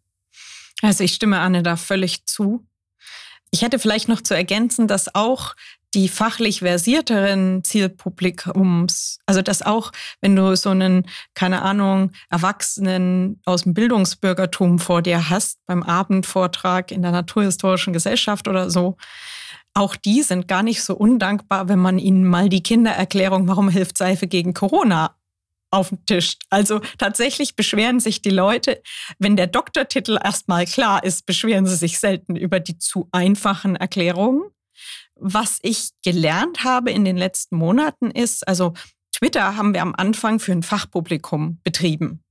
Also ich stimme Anne da völlig zu. Ich hätte vielleicht noch zu ergänzen, dass auch die fachlich versierteren Zielpublikums, also dass auch, wenn du so einen, keine Ahnung, Erwachsenen aus dem Bildungsbürgertum vor dir hast, beim Abendvortrag in der Naturhistorischen Gesellschaft oder so, auch die sind gar nicht so undankbar, wenn man ihnen mal die Kindererklärung, warum hilft Seife gegen Corona, auf den Tisch. Also tatsächlich beschweren sich die Leute, wenn der Doktortitel erstmal klar ist, beschweren sie sich selten über die zu einfachen Erklärungen. Was ich gelernt habe in den letzten Monaten ist, also Twitter haben wir am Anfang für ein Fachpublikum betrieben.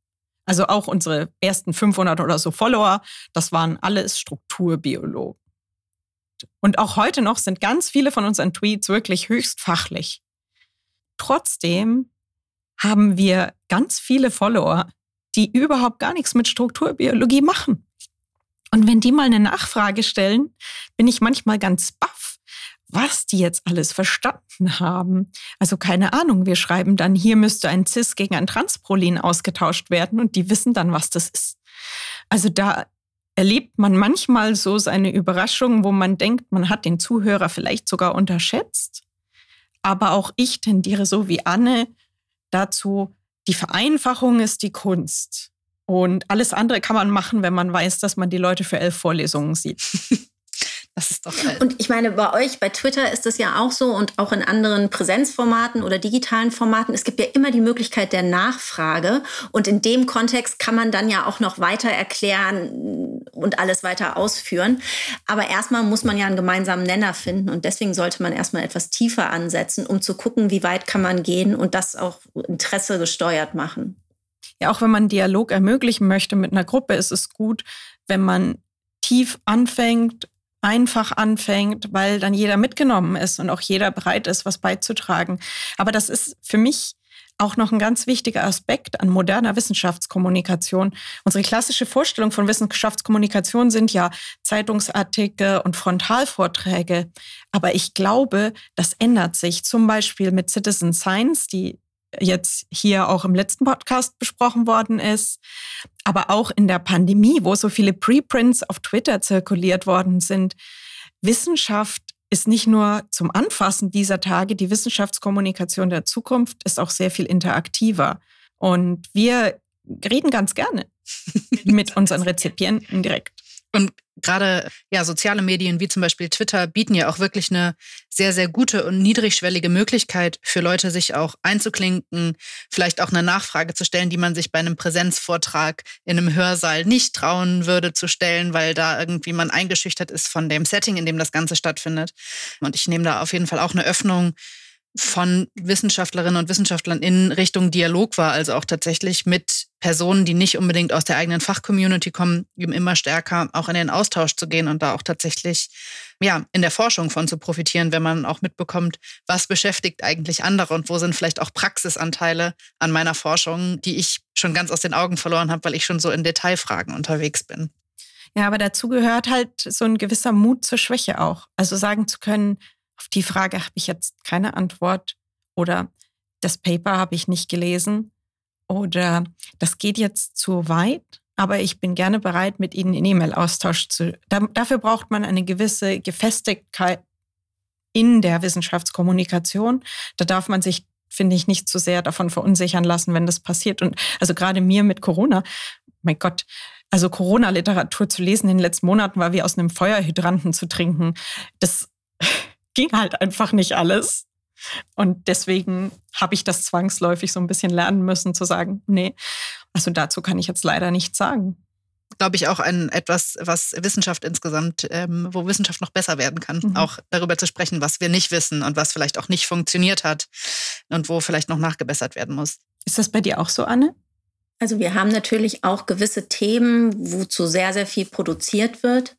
Also auch unsere ersten 500 oder so Follower, das waren alles Strukturbiologen. Und auch heute noch sind ganz viele von unseren Tweets wirklich höchst fachlich. Trotzdem haben wir ganz viele Follower, die überhaupt gar nichts mit Strukturbiologie machen. Und wenn die mal eine Nachfrage stellen, bin ich manchmal ganz baff, was die jetzt alles verstanden haben. Also keine Ahnung, wir schreiben dann, hier müsste ein Cis gegen ein Transprolin ausgetauscht werden und die wissen dann, was das ist. Also da erlebt man manchmal so seine Überraschung, wo man denkt, man hat den Zuhörer vielleicht sogar unterschätzt. Aber auch ich tendiere so wie Anne dazu, die Vereinfachung ist die Kunst. Und alles andere kann man machen, wenn man weiß, dass man die Leute für elf Vorlesungen sieht. Das ist doch geil. Und ich meine, bei euch, bei Twitter ist das ja auch so und auch in anderen Präsenzformaten oder digitalen Formaten. Es gibt ja immer die Möglichkeit der Nachfrage. Und in dem Kontext kann man dann ja auch noch weiter erklären und alles weiter ausführen. Aber erstmal muss man ja einen gemeinsamen Nenner finden. Und deswegen sollte man erstmal etwas tiefer ansetzen, um zu gucken, wie weit kann man gehen und das auch Interesse gesteuert machen. Ja, auch wenn man Dialog ermöglichen möchte mit einer Gruppe, ist es gut, wenn man tief anfängt, einfach anfängt, weil dann jeder mitgenommen ist und auch jeder bereit ist, was beizutragen. Aber das ist für mich auch noch ein ganz wichtiger Aspekt an moderner Wissenschaftskommunikation. Unsere klassische Vorstellung von Wissenschaftskommunikation sind ja Zeitungsartikel und Frontalvorträge. Aber ich glaube, das ändert sich zum Beispiel mit Citizen Science, die jetzt hier auch im letzten Podcast besprochen worden ist, aber auch in der Pandemie, wo so viele Preprints auf Twitter zirkuliert worden sind. Wissenschaft ist nicht nur zum Anfassen dieser Tage, die Wissenschaftskommunikation der Zukunft ist auch sehr viel interaktiver. Und wir reden ganz gerne mit unseren Rezipienten direkt. Und gerade ja, soziale Medien wie zum Beispiel Twitter bieten ja auch wirklich eine sehr, sehr gute und niedrigschwellige Möglichkeit für Leute, sich auch einzuklinken, vielleicht auch eine Nachfrage zu stellen, die man sich bei einem Präsenzvortrag in einem Hörsaal nicht trauen würde zu stellen, weil da irgendwie man eingeschüchtert ist von dem Setting, in dem das Ganze stattfindet. Und ich nehme da auf jeden Fall auch eine Öffnung von Wissenschaftlerinnen und Wissenschaftlern in Richtung Dialog war, also auch tatsächlich mit Personen, die nicht unbedingt aus der eigenen Fachcommunity kommen, eben immer stärker auch in den Austausch zu gehen und da auch tatsächlich ja in der Forschung von zu profitieren, wenn man auch mitbekommt, was beschäftigt eigentlich andere und wo sind vielleicht auch Praxisanteile an meiner Forschung, die ich schon ganz aus den Augen verloren habe, weil ich schon so in Detailfragen unterwegs bin. Ja, aber dazu gehört halt so ein gewisser Mut zur Schwäche auch. Also sagen zu können, auf die Frage habe ich jetzt keine Antwort oder das Paper habe ich nicht gelesen oder das geht jetzt zu weit. aber ich bin gerne bereit, mit Ihnen in E-Mail-Austausch zu. Da, dafür braucht man eine gewisse Gefestigkeit in der Wissenschaftskommunikation. Da darf man sich, finde ich, nicht zu sehr davon verunsichern lassen, wenn das passiert. Und also gerade mir mit Corona, mein Gott, also Corona-Literatur zu lesen in den letzten Monaten war wie aus einem Feuerhydranten zu trinken. Das ging halt einfach nicht alles. Und deswegen habe ich das zwangsläufig so ein bisschen lernen müssen zu sagen, nee, also dazu kann ich jetzt leider nichts sagen. Glaube ich auch ein etwas, was Wissenschaft insgesamt, ähm, wo Wissenschaft noch besser werden kann, mhm. auch darüber zu sprechen, was wir nicht wissen und was vielleicht auch nicht funktioniert hat und wo vielleicht noch nachgebessert werden muss. Ist das bei dir auch so, Anne? Also wir haben natürlich auch gewisse Themen, wozu sehr, sehr viel produziert wird.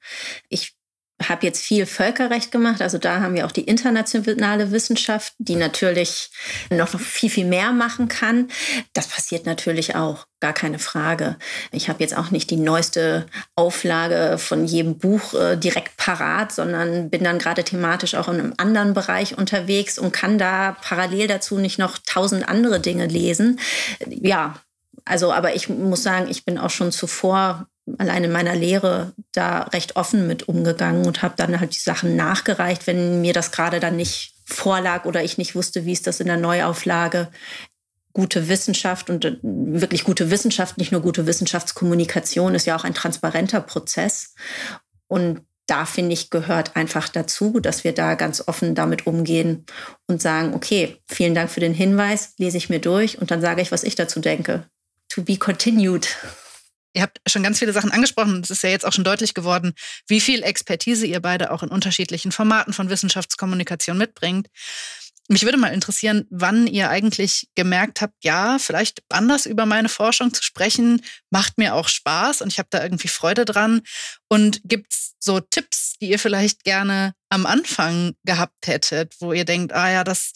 Ich habe jetzt viel Völkerrecht gemacht, also da haben wir auch die internationale Wissenschaft, die natürlich noch viel, viel mehr machen kann. Das passiert natürlich auch, gar keine Frage. Ich habe jetzt auch nicht die neueste Auflage von jedem Buch äh, direkt parat, sondern bin dann gerade thematisch auch in einem anderen Bereich unterwegs und kann da parallel dazu nicht noch tausend andere Dinge lesen. Ja, also, aber ich muss sagen, ich bin auch schon zuvor allein in meiner Lehre da recht offen mit umgegangen und habe dann halt die Sachen nachgereicht, wenn mir das gerade dann nicht vorlag oder ich nicht wusste, wie ist das in der Neuauflage. Gute Wissenschaft und äh, wirklich gute Wissenschaft, nicht nur gute Wissenschaftskommunikation, ist ja auch ein transparenter Prozess. Und da finde ich, gehört einfach dazu, dass wir da ganz offen damit umgehen und sagen, okay, vielen Dank für den Hinweis, lese ich mir durch und dann sage ich, was ich dazu denke. To be continued. Ihr habt schon ganz viele Sachen angesprochen. Es ist ja jetzt auch schon deutlich geworden, wie viel Expertise ihr beide auch in unterschiedlichen Formaten von Wissenschaftskommunikation mitbringt. Mich würde mal interessieren, wann ihr eigentlich gemerkt habt, ja, vielleicht anders über meine Forschung zu sprechen, macht mir auch Spaß und ich habe da irgendwie Freude dran. Und gibt es so Tipps, die ihr vielleicht gerne am Anfang gehabt hättet, wo ihr denkt, ah ja, das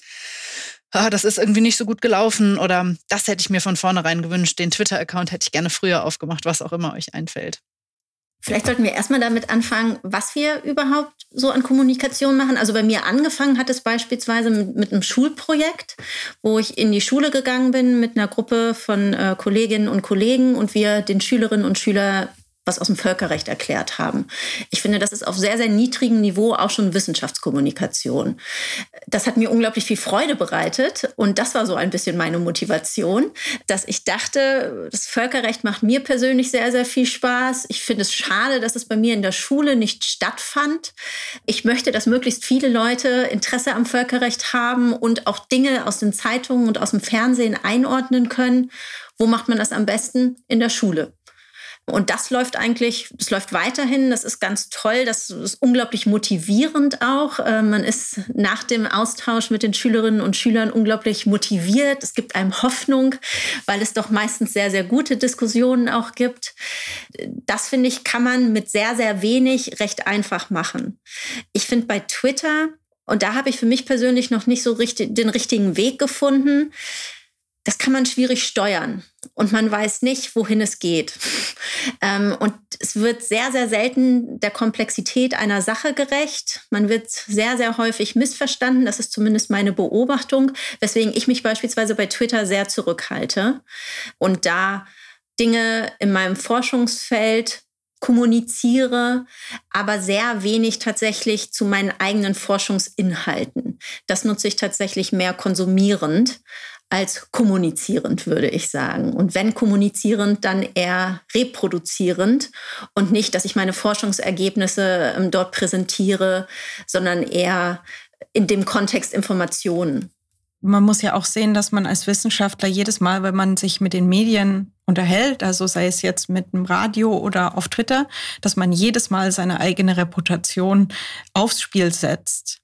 ah, das ist irgendwie nicht so gut gelaufen oder das hätte ich mir von vornherein gewünscht, den Twitter-Account hätte ich gerne früher aufgemacht, was auch immer euch einfällt. Vielleicht sollten wir erstmal damit anfangen, was wir überhaupt so an Kommunikation machen. Also bei mir angefangen hat es beispielsweise mit, mit einem Schulprojekt, wo ich in die Schule gegangen bin mit einer Gruppe von äh, Kolleginnen und Kollegen und wir den Schülerinnen und Schülern was aus dem Völkerrecht erklärt haben. Ich finde, das ist auf sehr, sehr niedrigem Niveau auch schon Wissenschaftskommunikation. Das hat mir unglaublich viel Freude bereitet und das war so ein bisschen meine Motivation, dass ich dachte, das Völkerrecht macht mir persönlich sehr, sehr viel Spaß. Ich finde es schade, dass es bei mir in der Schule nicht stattfand. Ich möchte, dass möglichst viele Leute Interesse am Völkerrecht haben und auch Dinge aus den Zeitungen und aus dem Fernsehen einordnen können. Wo macht man das am besten? In der Schule. Und das läuft eigentlich, das läuft weiterhin. Das ist ganz toll. Das ist unglaublich motivierend auch. Äh, man ist nach dem Austausch mit den Schülerinnen und Schülern unglaublich motiviert. Es gibt einem Hoffnung, weil es doch meistens sehr, sehr gute Diskussionen auch gibt. Das finde ich, kann man mit sehr, sehr wenig recht einfach machen. Ich finde bei Twitter, und da habe ich für mich persönlich noch nicht so richtig, den richtigen Weg gefunden, das kann man schwierig steuern und man weiß nicht, wohin es geht. Ähm, und es wird sehr, sehr selten der Komplexität einer Sache gerecht. Man wird sehr, sehr häufig missverstanden. Das ist zumindest meine Beobachtung, weswegen ich mich beispielsweise bei Twitter sehr zurückhalte und da Dinge in meinem Forschungsfeld kommuniziere, aber sehr wenig tatsächlich zu meinen eigenen Forschungsinhalten. Das nutze ich tatsächlich mehr konsumierend als kommunizierend, würde ich sagen. Und wenn kommunizierend, dann eher reproduzierend und nicht, dass ich meine Forschungsergebnisse ähm, dort präsentiere, sondern eher in dem Kontext Informationen. Man muss ja auch sehen, dass man als Wissenschaftler jedes Mal, wenn man sich mit den Medien unterhält, also sei es jetzt mit dem Radio oder auf Twitter, dass man jedes Mal seine eigene Reputation aufs Spiel setzt.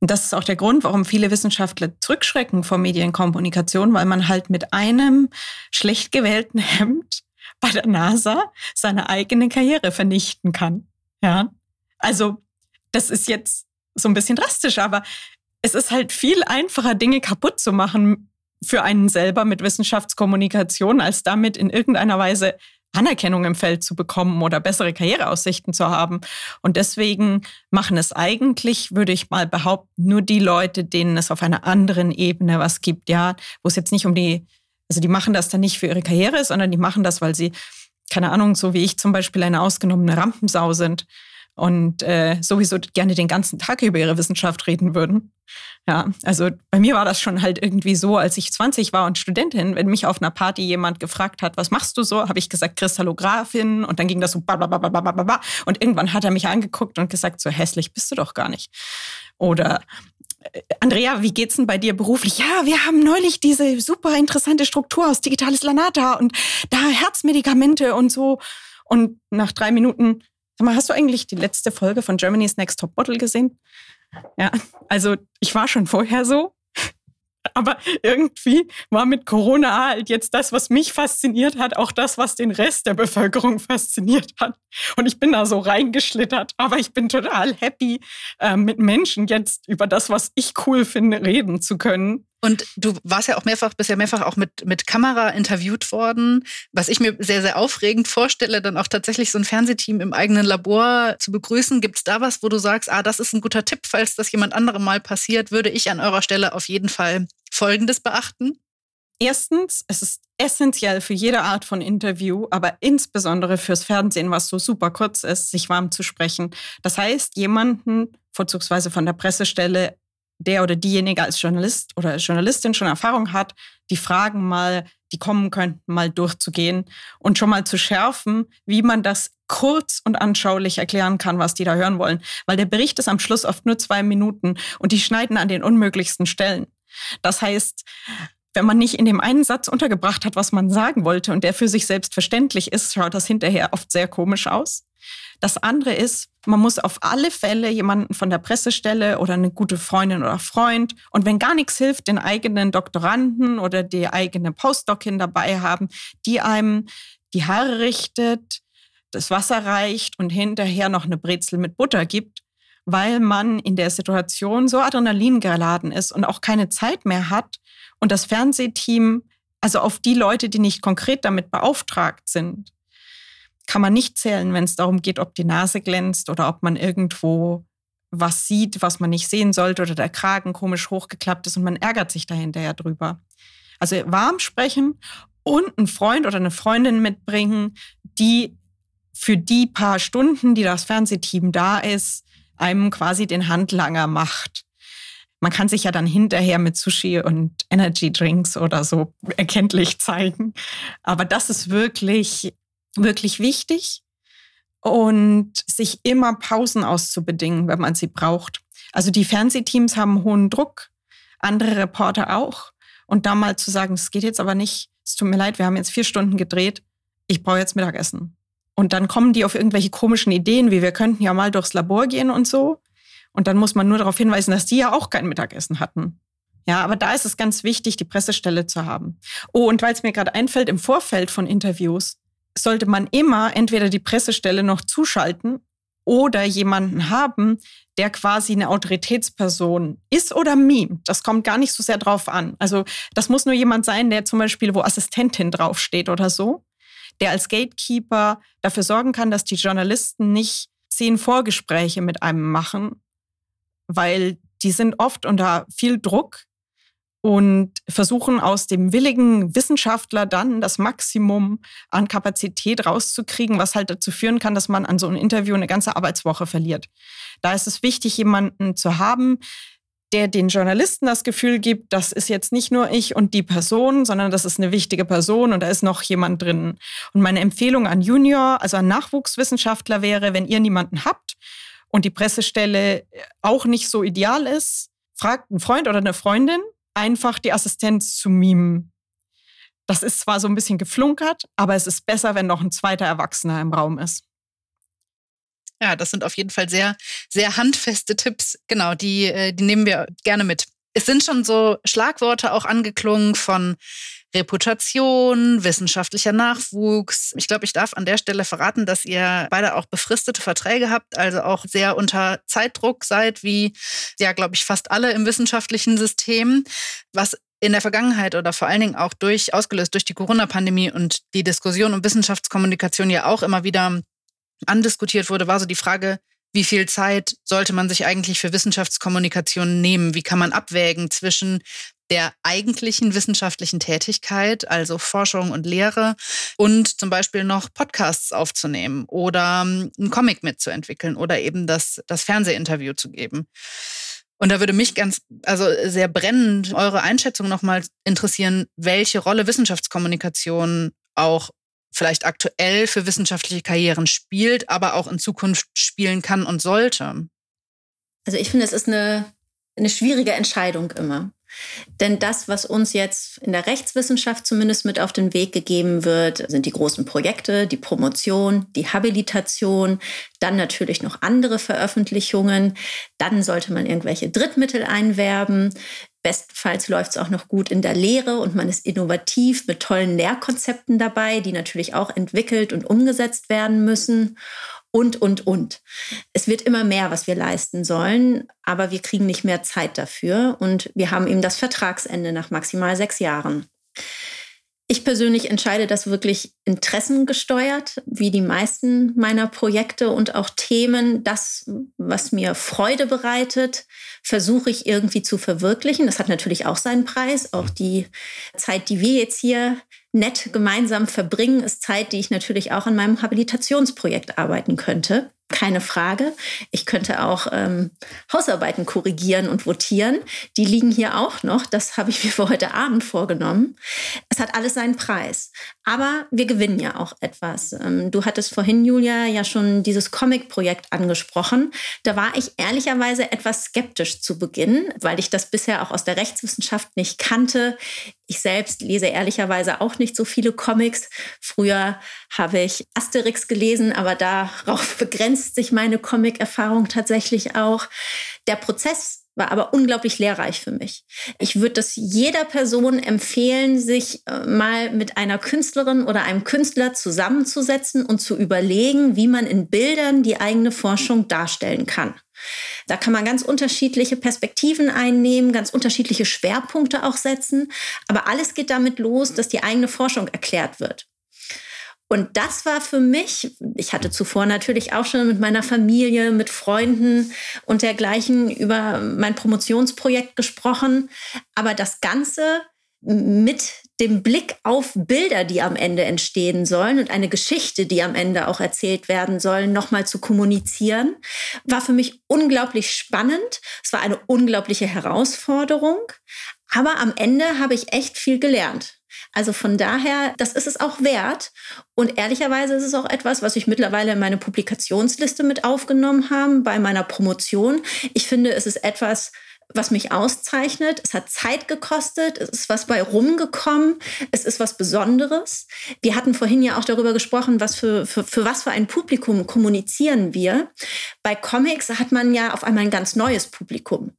Und das ist auch der Grund, warum viele Wissenschaftler zurückschrecken vor Medienkommunikation, weil man halt mit einem schlecht gewählten Hemd bei der NASA seine eigene Karriere vernichten kann. Ja. Also, das ist jetzt so ein bisschen drastisch, aber es ist halt viel einfacher, Dinge kaputt zu machen für einen selber mit Wissenschaftskommunikation, als damit in irgendeiner Weise Anerkennung im Feld zu bekommen oder bessere Karriereaussichten zu haben. Und deswegen machen es eigentlich, würde ich mal behaupten, nur die Leute, denen es auf einer anderen Ebene was gibt, ja, wo es jetzt nicht um die, also die machen das dann nicht für ihre Karriere, sondern die machen das, weil sie keine Ahnung, so wie ich zum Beispiel eine ausgenommene Rampensau sind und äh, sowieso gerne den ganzen Tag über ihre Wissenschaft reden würden. Ja, also bei mir war das schon halt irgendwie so, als ich 20 war und Studentin, wenn mich auf einer Party jemand gefragt hat, was machst du so, habe ich gesagt Kristallographin und dann ging das so blablabla und irgendwann hat er mich angeguckt und gesagt, so hässlich bist du doch gar nicht. Oder äh, Andrea, wie geht's denn bei dir beruflich? Ja, wir haben neulich diese super interessante Struktur aus Digitales Lanata und da Herzmedikamente und so. Und nach drei Minuten, mal, hast du eigentlich die letzte Folge von Germany's Next Top Bottle gesehen? Ja, also ich war schon vorher so. Aber irgendwie war mit Corona halt jetzt das, was mich fasziniert hat, auch das, was den Rest der Bevölkerung fasziniert hat. Und ich bin da so reingeschlittert. Aber ich bin total happy, äh, mit Menschen jetzt über das, was ich cool finde, reden zu können. Und du warst ja auch mehrfach, bist ja mehrfach auch mit, mit Kamera interviewt worden. Was ich mir sehr, sehr aufregend vorstelle, dann auch tatsächlich so ein Fernsehteam im eigenen Labor zu begrüßen. Gibt es da was, wo du sagst, ah, das ist ein guter Tipp, falls das jemand anderem mal passiert, würde ich an eurer Stelle auf jeden Fall Folgendes beachten? Erstens, es ist essentiell für jede Art von Interview, aber insbesondere fürs Fernsehen, was so super kurz ist, sich warm zu sprechen. Das heißt, jemanden, vorzugsweise von der Pressestelle, der oder diejenige als Journalist oder Journalistin schon Erfahrung hat, die Fragen mal, die kommen könnten, mal durchzugehen und schon mal zu schärfen, wie man das kurz und anschaulich erklären kann, was die da hören wollen. Weil der Bericht ist am Schluss oft nur zwei Minuten und die schneiden an den unmöglichsten Stellen. Das heißt, wenn man nicht in dem einen Satz untergebracht hat, was man sagen wollte und der für sich selbstverständlich ist, schaut das hinterher oft sehr komisch aus. Das andere ist, man muss auf alle Fälle jemanden von der Pressestelle oder eine gute Freundin oder Freund und wenn gar nichts hilft, den eigenen Doktoranden oder die eigene Postdocin dabei haben, die einem die Haare richtet, das Wasser reicht und hinterher noch eine Brezel mit Butter gibt, weil man in der Situation so Adrenalin geladen ist und auch keine Zeit mehr hat und das Fernsehteam, also auf die Leute, die nicht konkret damit beauftragt sind, kann man nicht zählen, wenn es darum geht, ob die Nase glänzt oder ob man irgendwo was sieht, was man nicht sehen sollte oder der Kragen komisch hochgeklappt ist und man ärgert sich dahinterher drüber. Also warm sprechen und einen Freund oder eine Freundin mitbringen, die für die paar Stunden, die das Fernsehteam da ist, einem quasi den Handlanger macht. Man kann sich ja dann hinterher mit Sushi und Energy Drinks oder so erkenntlich zeigen. Aber das ist wirklich wirklich wichtig und sich immer Pausen auszubedingen, wenn man sie braucht. Also die Fernsehteams haben hohen Druck, andere Reporter auch. Und da mal zu sagen, es geht jetzt aber nicht, es tut mir leid, wir haben jetzt vier Stunden gedreht, ich brauche jetzt Mittagessen. Und dann kommen die auf irgendwelche komischen Ideen, wie wir könnten ja mal durchs Labor gehen und so. Und dann muss man nur darauf hinweisen, dass die ja auch kein Mittagessen hatten. Ja, aber da ist es ganz wichtig, die Pressestelle zu haben. Oh, und weil es mir gerade einfällt, im Vorfeld von Interviews, sollte man immer entweder die Pressestelle noch zuschalten oder jemanden haben, der quasi eine Autoritätsperson ist oder mimt. Das kommt gar nicht so sehr drauf an. Also das muss nur jemand sein, der zum Beispiel, wo Assistentin draufsteht oder so, der als Gatekeeper dafür sorgen kann, dass die Journalisten nicht zehn Vorgespräche mit einem machen, weil die sind oft unter viel Druck und versuchen aus dem willigen Wissenschaftler dann das Maximum an Kapazität rauszukriegen, was halt dazu führen kann, dass man an so einem Interview eine ganze Arbeitswoche verliert. Da ist es wichtig, jemanden zu haben, der den Journalisten das Gefühl gibt, das ist jetzt nicht nur ich und die Person, sondern das ist eine wichtige Person und da ist noch jemand drin. Und meine Empfehlung an Junior, also an Nachwuchswissenschaftler wäre, wenn ihr niemanden habt und die Pressestelle auch nicht so ideal ist, fragt einen Freund oder eine Freundin, einfach die Assistenz zu mimen. Das ist zwar so ein bisschen geflunkert, aber es ist besser, wenn noch ein zweiter Erwachsener im Raum ist. Ja, das sind auf jeden Fall sehr, sehr handfeste Tipps. Genau, die, äh, die nehmen wir gerne mit. Es sind schon so Schlagworte auch angeklungen von Reputation, wissenschaftlicher Nachwuchs. Ich glaube, ich darf an der Stelle verraten, dass ihr beide auch befristete Verträge habt, also auch sehr unter Zeitdruck seid, wie ja, glaube ich, fast alle im wissenschaftlichen System. Was in der Vergangenheit oder vor allen Dingen auch durch, ausgelöst durch die Corona-Pandemie und die Diskussion um Wissenschaftskommunikation ja auch immer wieder andiskutiert wurde, war so die Frage, wie viel Zeit sollte man sich eigentlich für Wissenschaftskommunikation nehmen? Wie kann man abwägen zwischen der eigentlichen wissenschaftlichen Tätigkeit, also Forschung und Lehre, und zum Beispiel noch Podcasts aufzunehmen oder ähm, einen Comic mitzuentwickeln oder eben das, das Fernsehinterview zu geben. Und da würde mich ganz, also sehr brennend eure Einschätzung nochmal interessieren, welche Rolle Wissenschaftskommunikation auch vielleicht aktuell für wissenschaftliche Karrieren spielt, aber auch in Zukunft spielen kann und sollte. Also ich finde, es ist eine, eine schwierige Entscheidung immer. Denn das, was uns jetzt in der Rechtswissenschaft zumindest mit auf den Weg gegeben wird, sind die großen Projekte, die Promotion, die Habilitation, dann natürlich noch andere Veröffentlichungen. Dann sollte man irgendwelche Drittmittel einwerben. Bestenfalls läuft es auch noch gut in der Lehre und man ist innovativ mit tollen Lehrkonzepten dabei, die natürlich auch entwickelt und umgesetzt werden müssen und, und, und. Es wird immer mehr, was wir leisten sollen, aber wir kriegen nicht mehr Zeit dafür und wir haben eben das Vertragsende nach maximal sechs Jahren. Ich persönlich entscheide das wirklich interessengesteuert, wie die meisten meiner Projekte und auch Themen. Das, was mir Freude bereitet, versuche ich irgendwie zu verwirklichen. Das hat natürlich auch seinen Preis. Auch die Zeit, die wir jetzt hier nett gemeinsam verbringen, ist Zeit, die ich natürlich auch an meinem Habilitationsprojekt arbeiten könnte keine Frage. Ich könnte auch ähm, Hausarbeiten korrigieren und votieren. Die liegen hier auch noch. Das habe ich mir für heute Abend vorgenommen. Es hat alles seinen Preis. Aber wir gewinnen ja auch etwas. Ähm, du hattest vorhin, Julia, ja schon dieses Comic-Projekt angesprochen. Da war ich ehrlicherweise etwas skeptisch zu Beginn, weil ich das bisher auch aus der Rechtswissenschaft nicht kannte. Ich selbst lese ehrlicherweise auch nicht so viele Comics. Früher habe ich Asterix gelesen, aber darauf begrenzt sich meine Comic-Erfahrung tatsächlich auch. Der Prozess war aber unglaublich lehrreich für mich. Ich würde das jeder Person empfehlen, sich äh, mal mit einer Künstlerin oder einem Künstler zusammenzusetzen und zu überlegen, wie man in Bildern die eigene Forschung darstellen kann. Da kann man ganz unterschiedliche Perspektiven einnehmen, ganz unterschiedliche Schwerpunkte auch setzen. Aber alles geht damit los, dass die eigene Forschung erklärt wird. Und das war für mich, ich hatte zuvor natürlich auch schon mit meiner Familie, mit Freunden und dergleichen über mein Promotionsprojekt gesprochen. Aber das Ganze mit dem Blick auf Bilder, die am Ende entstehen sollen und eine Geschichte, die am Ende auch erzählt werden soll, nochmal zu kommunizieren, war für mich unglaublich spannend. Es war eine unglaubliche Herausforderung. Aber am Ende habe ich echt viel gelernt. Also von daher, das ist es auch wert. Und ehrlicherweise ist es auch etwas, was ich mittlerweile in meine Publikationsliste mit aufgenommen habe bei meiner Promotion. Ich finde, es ist etwas, was mich auszeichnet. Es hat Zeit gekostet, es ist was bei rumgekommen, es ist was Besonderes. Wir hatten vorhin ja auch darüber gesprochen, was für, für, für was für ein Publikum kommunizieren wir. Bei Comics hat man ja auf einmal ein ganz neues Publikum.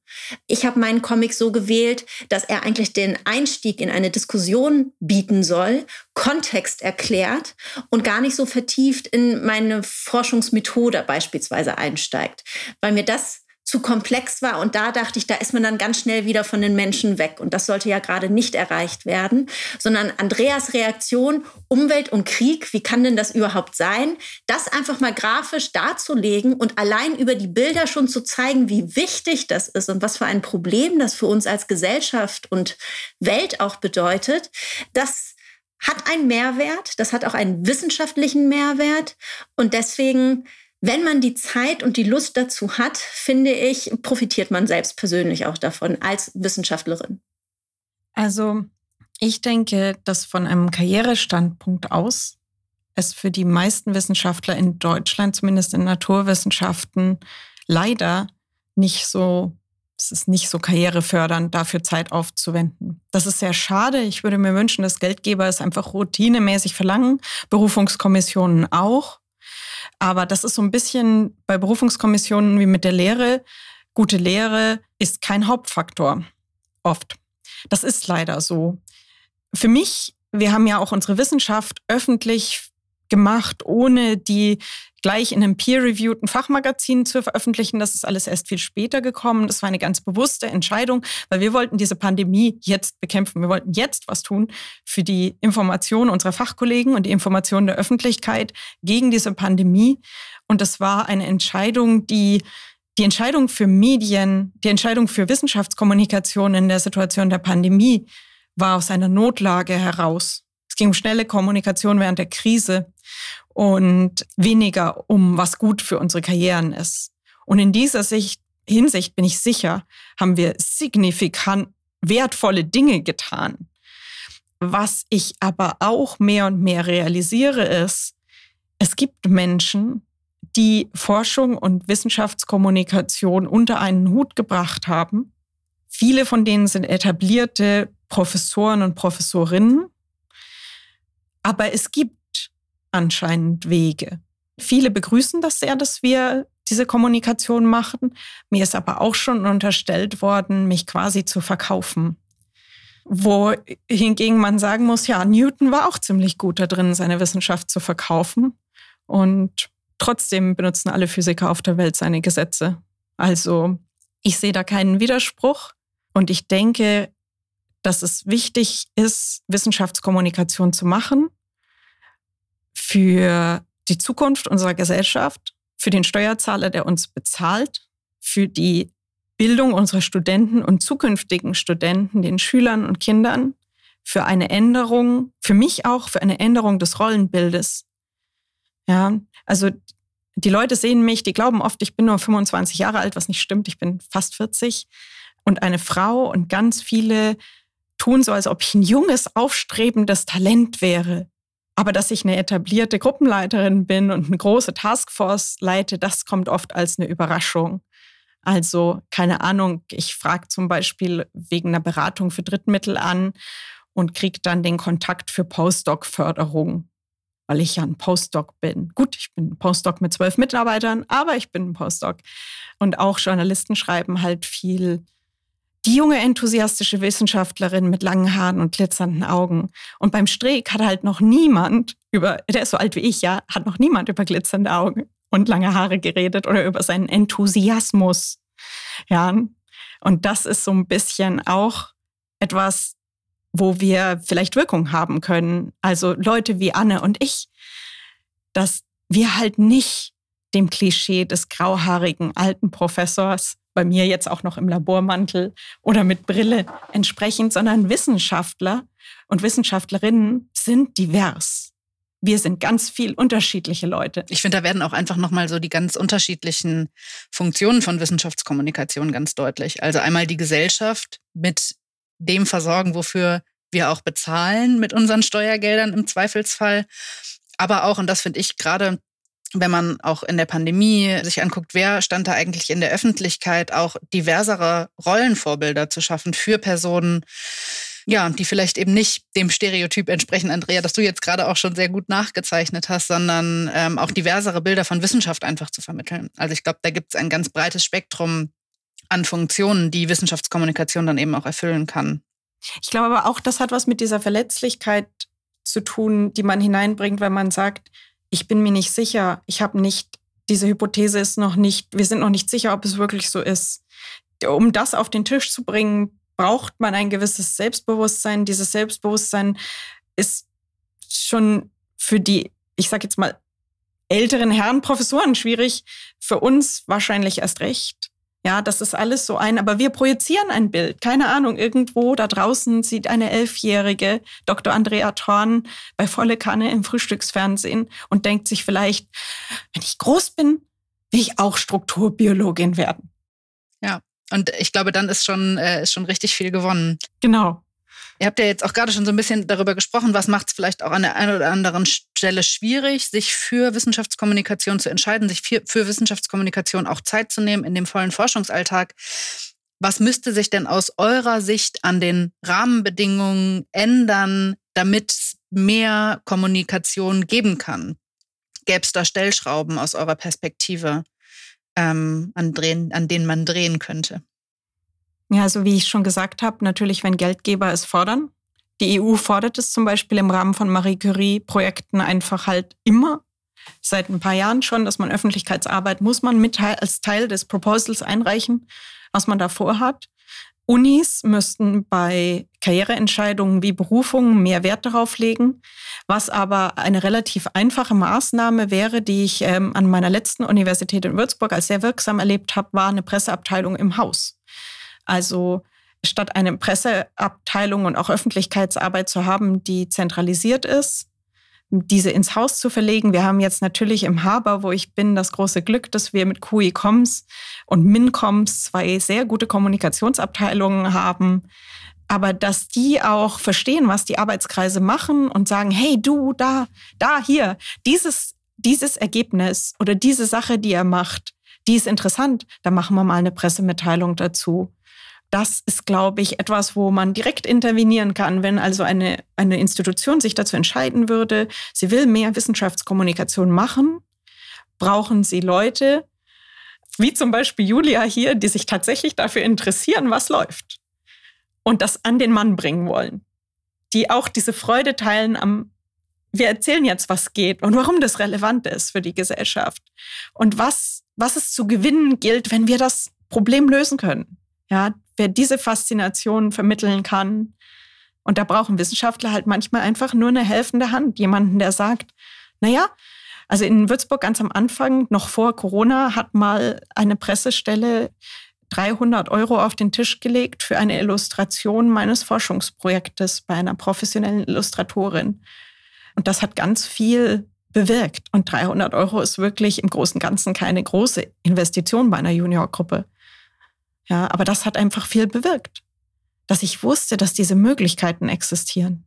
Ich habe meinen Comic so gewählt, dass er eigentlich den Einstieg in eine Diskussion bieten soll, Kontext erklärt und gar nicht so vertieft in meine Forschungsmethode beispielsweise einsteigt, weil mir das zu komplex war. Und da dachte ich, da ist man dann ganz schnell wieder von den Menschen weg. Und das sollte ja gerade nicht erreicht werden, sondern Andreas Reaktion, Umwelt und Krieg, wie kann denn das überhaupt sein? Das einfach mal grafisch darzulegen und allein über die Bilder schon zu zeigen, wie wichtig das ist und was für ein Problem das für uns als Gesellschaft und Welt auch bedeutet, das hat einen Mehrwert, das hat auch einen wissenschaftlichen Mehrwert. Und deswegen wenn man die Zeit und die Lust dazu hat, finde ich, profitiert man selbst persönlich auch davon als Wissenschaftlerin. Also ich denke, dass von einem Karrierestandpunkt aus es für die meisten Wissenschaftler in Deutschland, zumindest in Naturwissenschaften, leider nicht so, es ist nicht so karrierefördernd, dafür Zeit aufzuwenden. Das ist sehr schade. Ich würde mir wünschen, dass Geldgeber es einfach routinemäßig verlangen, Berufungskommissionen auch. Aber das ist so ein bisschen bei Berufungskommissionen wie mit der Lehre. Gute Lehre ist kein Hauptfaktor. Oft. Das ist leider so. Für mich, wir haben ja auch unsere Wissenschaft öffentlich gemacht, ohne die gleich in einem peer-reviewten Fachmagazin zu veröffentlichen. Das ist alles erst viel später gekommen. Das war eine ganz bewusste Entscheidung, weil wir wollten diese Pandemie jetzt bekämpfen. Wir wollten jetzt was tun für die Information unserer Fachkollegen und die Information der Öffentlichkeit gegen diese Pandemie. Und das war eine Entscheidung, die die Entscheidung für Medien, die Entscheidung für Wissenschaftskommunikation in der Situation der Pandemie war aus einer Notlage heraus. Es ging um schnelle Kommunikation während der Krise und weniger um, was gut für unsere Karrieren ist. Und in dieser Sicht, Hinsicht bin ich sicher, haben wir signifikant wertvolle Dinge getan. Was ich aber auch mehr und mehr realisiere, ist, es gibt Menschen, die Forschung und Wissenschaftskommunikation unter einen Hut gebracht haben. Viele von denen sind etablierte Professoren und Professorinnen. Aber es gibt anscheinend Wege. Viele begrüßen das sehr, dass wir diese Kommunikation machen. Mir ist aber auch schon unterstellt worden, mich quasi zu verkaufen. Wohingegen man sagen muss, ja, Newton war auch ziemlich gut da drin, seine Wissenschaft zu verkaufen. Und trotzdem benutzen alle Physiker auf der Welt seine Gesetze. Also ich sehe da keinen Widerspruch. Und ich denke, dass es wichtig ist, Wissenschaftskommunikation zu machen für die Zukunft unserer Gesellschaft, für den Steuerzahler, der uns bezahlt, für die Bildung unserer Studenten und zukünftigen Studenten, den Schülern und Kindern, für eine Änderung, für mich auch, für eine Änderung des Rollenbildes. Ja, also die Leute sehen mich, die glauben oft, ich bin nur 25 Jahre alt, was nicht stimmt, ich bin fast 40 und eine Frau und ganz viele tun so, als ob ich ein junges, aufstrebendes Talent wäre. Aber dass ich eine etablierte Gruppenleiterin bin und eine große Taskforce leite, das kommt oft als eine Überraschung. Also keine Ahnung, ich frage zum Beispiel wegen einer Beratung für Drittmittel an und kriege dann den Kontakt für Postdoc-Förderung, weil ich ja ein Postdoc bin. Gut, ich bin ein Postdoc mit zwölf Mitarbeitern, aber ich bin ein Postdoc. Und auch Journalisten schreiben halt viel die junge enthusiastische Wissenschaftlerin mit langen Haaren und glitzernden Augen. Und beim Streeck hat halt noch niemand über, der ist so alt wie ich, ja, hat noch niemand über glitzernde Augen und lange Haare geredet oder über seinen Enthusiasmus. Ja. Und das ist so ein bisschen auch etwas, wo wir vielleicht Wirkung haben können. Also Leute wie Anne und ich, dass wir halt nicht dem Klischee des grauhaarigen alten Professors bei mir jetzt auch noch im Labormantel oder mit Brille entsprechend, sondern Wissenschaftler und Wissenschaftlerinnen sind divers. Wir sind ganz viel unterschiedliche Leute. Ich finde, da werden auch einfach nochmal so die ganz unterschiedlichen Funktionen von Wissenschaftskommunikation ganz deutlich. Also einmal die Gesellschaft mit dem versorgen, wofür wir auch bezahlen mit unseren Steuergeldern im Zweifelsfall. Aber auch, und das finde ich gerade wenn man auch in der Pandemie sich anguckt, wer stand da eigentlich in der Öffentlichkeit, auch diversere Rollenvorbilder zu schaffen für Personen, ja, die vielleicht eben nicht dem Stereotyp entsprechen, Andrea, das du jetzt gerade auch schon sehr gut nachgezeichnet hast, sondern ähm, auch diversere Bilder von Wissenschaft einfach zu vermitteln. Also ich glaube, da gibt es ein ganz breites Spektrum an Funktionen, die Wissenschaftskommunikation dann eben auch erfüllen kann. Ich glaube aber auch, das hat was mit dieser Verletzlichkeit zu tun, die man hineinbringt, wenn man sagt, ich bin mir nicht sicher. Ich habe nicht, diese Hypothese ist noch nicht, wir sind noch nicht sicher, ob es wirklich so ist. Um das auf den Tisch zu bringen, braucht man ein gewisses Selbstbewusstsein. Dieses Selbstbewusstsein ist schon für die, ich sage jetzt mal, älteren Herren Professoren schwierig, für uns wahrscheinlich erst recht. Ja, das ist alles so ein, aber wir projizieren ein Bild. Keine Ahnung, irgendwo da draußen sieht eine Elfjährige Dr. Andrea Thorn bei volle Kanne im Frühstücksfernsehen und denkt sich vielleicht, wenn ich groß bin, will ich auch Strukturbiologin werden. Ja, und ich glaube, dann ist schon, äh, ist schon richtig viel gewonnen. Genau. Ihr habt ja jetzt auch gerade schon so ein bisschen darüber gesprochen, was macht es vielleicht auch an der einen oder anderen Stelle schwierig, sich für Wissenschaftskommunikation zu entscheiden, sich für, für Wissenschaftskommunikation auch Zeit zu nehmen in dem vollen Forschungsalltag. Was müsste sich denn aus eurer Sicht an den Rahmenbedingungen ändern, damit es mehr Kommunikation geben kann? Gäbe es da Stellschrauben aus eurer Perspektive, ähm, an, drehen, an denen man drehen könnte? Ja, so wie ich schon gesagt habe, natürlich, wenn Geldgeber es fordern. Die EU fordert es zum Beispiel im Rahmen von Marie Curie-Projekten einfach halt immer. Seit ein paar Jahren schon, dass man Öffentlichkeitsarbeit muss man mit als Teil des Proposals einreichen. was man davor hat. Unis müssten bei Karriereentscheidungen wie Berufungen mehr Wert darauf legen, was aber eine relativ einfache Maßnahme wäre, die ich ähm, an meiner letzten Universität in Würzburg als sehr wirksam erlebt habe, war eine Presseabteilung im Haus. Also statt eine Presseabteilung und auch Öffentlichkeitsarbeit zu haben, die zentralisiert ist, diese ins Haus zu verlegen. Wir haben jetzt natürlich im Haber, wo ich bin, das große Glück, dass wir mit QI-Coms und MinComs zwei sehr gute Kommunikationsabteilungen haben. Aber dass die auch verstehen, was die Arbeitskreise machen und sagen, hey, du, da, da, hier, dieses, dieses Ergebnis oder diese Sache, die er macht, die ist interessant, da machen wir mal eine Pressemitteilung dazu das ist, glaube ich, etwas, wo man direkt intervenieren kann, wenn also eine, eine Institution sich dazu entscheiden würde, sie will mehr Wissenschaftskommunikation machen, brauchen sie Leute, wie zum Beispiel Julia hier, die sich tatsächlich dafür interessieren, was läuft und das an den Mann bringen wollen, die auch diese Freude teilen am, wir erzählen jetzt, was geht und warum das relevant ist für die Gesellschaft und was, was es zu gewinnen gilt, wenn wir das Problem lösen können. Ja, wer diese Faszination vermitteln kann. Und da brauchen Wissenschaftler halt manchmal einfach nur eine helfende Hand. Jemanden, der sagt, naja, also in Würzburg ganz am Anfang, noch vor Corona, hat mal eine Pressestelle 300 Euro auf den Tisch gelegt für eine Illustration meines Forschungsprojektes bei einer professionellen Illustratorin. Und das hat ganz viel bewirkt. Und 300 Euro ist wirklich im Großen und Ganzen keine große Investition bei einer Juniorgruppe. Ja, aber das hat einfach viel bewirkt, dass ich wusste, dass diese Möglichkeiten existieren.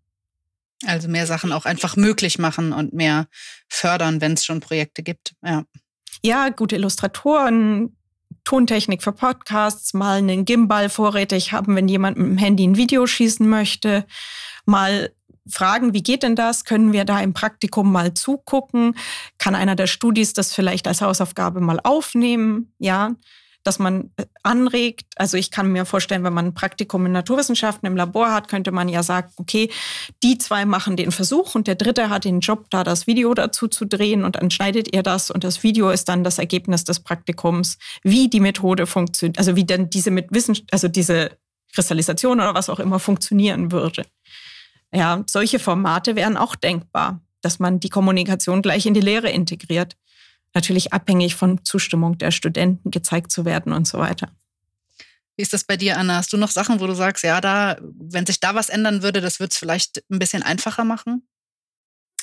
Also mehr Sachen auch einfach möglich machen und mehr fördern, wenn es schon Projekte gibt. Ja. ja, gute Illustratoren, Tontechnik für Podcasts, mal einen Gimbal vorrätig haben, wenn jemand mit dem Handy ein Video schießen möchte, mal fragen, wie geht denn das? Können wir da im Praktikum mal zugucken? Kann einer der Studis das vielleicht als Hausaufgabe mal aufnehmen? Ja, dass man äh, anregt. Also ich kann mir vorstellen, wenn man ein Praktikum in Naturwissenschaften im Labor hat, könnte man ja sagen, okay, die zwei machen den Versuch und der dritte hat den Job, da das Video dazu zu drehen und dann schneidet ihr das und das Video ist dann das Ergebnis des Praktikums, wie die Methode funktioniert, also wie dann diese mit Wissen, also diese Kristallisation oder was auch immer funktionieren würde. Ja, solche Formate wären auch denkbar, dass man die Kommunikation gleich in die Lehre integriert natürlich abhängig von Zustimmung der Studenten gezeigt zu werden und so weiter. Wie ist das bei dir, Anna? Hast du noch Sachen, wo du sagst, ja, da, wenn sich da was ändern würde, das würde es vielleicht ein bisschen einfacher machen?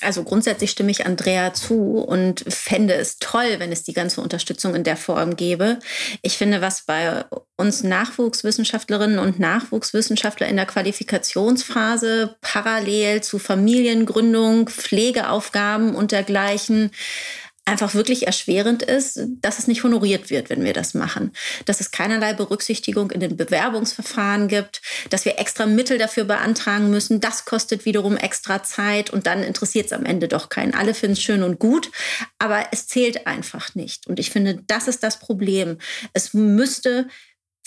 Also grundsätzlich stimme ich Andrea zu und fände es toll, wenn es die ganze Unterstützung in der Form gäbe. Ich finde, was bei uns Nachwuchswissenschaftlerinnen und Nachwuchswissenschaftler in der Qualifikationsphase parallel zu Familiengründung, Pflegeaufgaben und dergleichen einfach wirklich erschwerend ist, dass es nicht honoriert wird, wenn wir das machen. Dass es keinerlei Berücksichtigung in den Bewerbungsverfahren gibt, dass wir extra Mittel dafür beantragen müssen. Das kostet wiederum extra Zeit und dann interessiert es am Ende doch keinen. Alle finden es schön und gut, aber es zählt einfach nicht. Und ich finde, das ist das Problem. Es müsste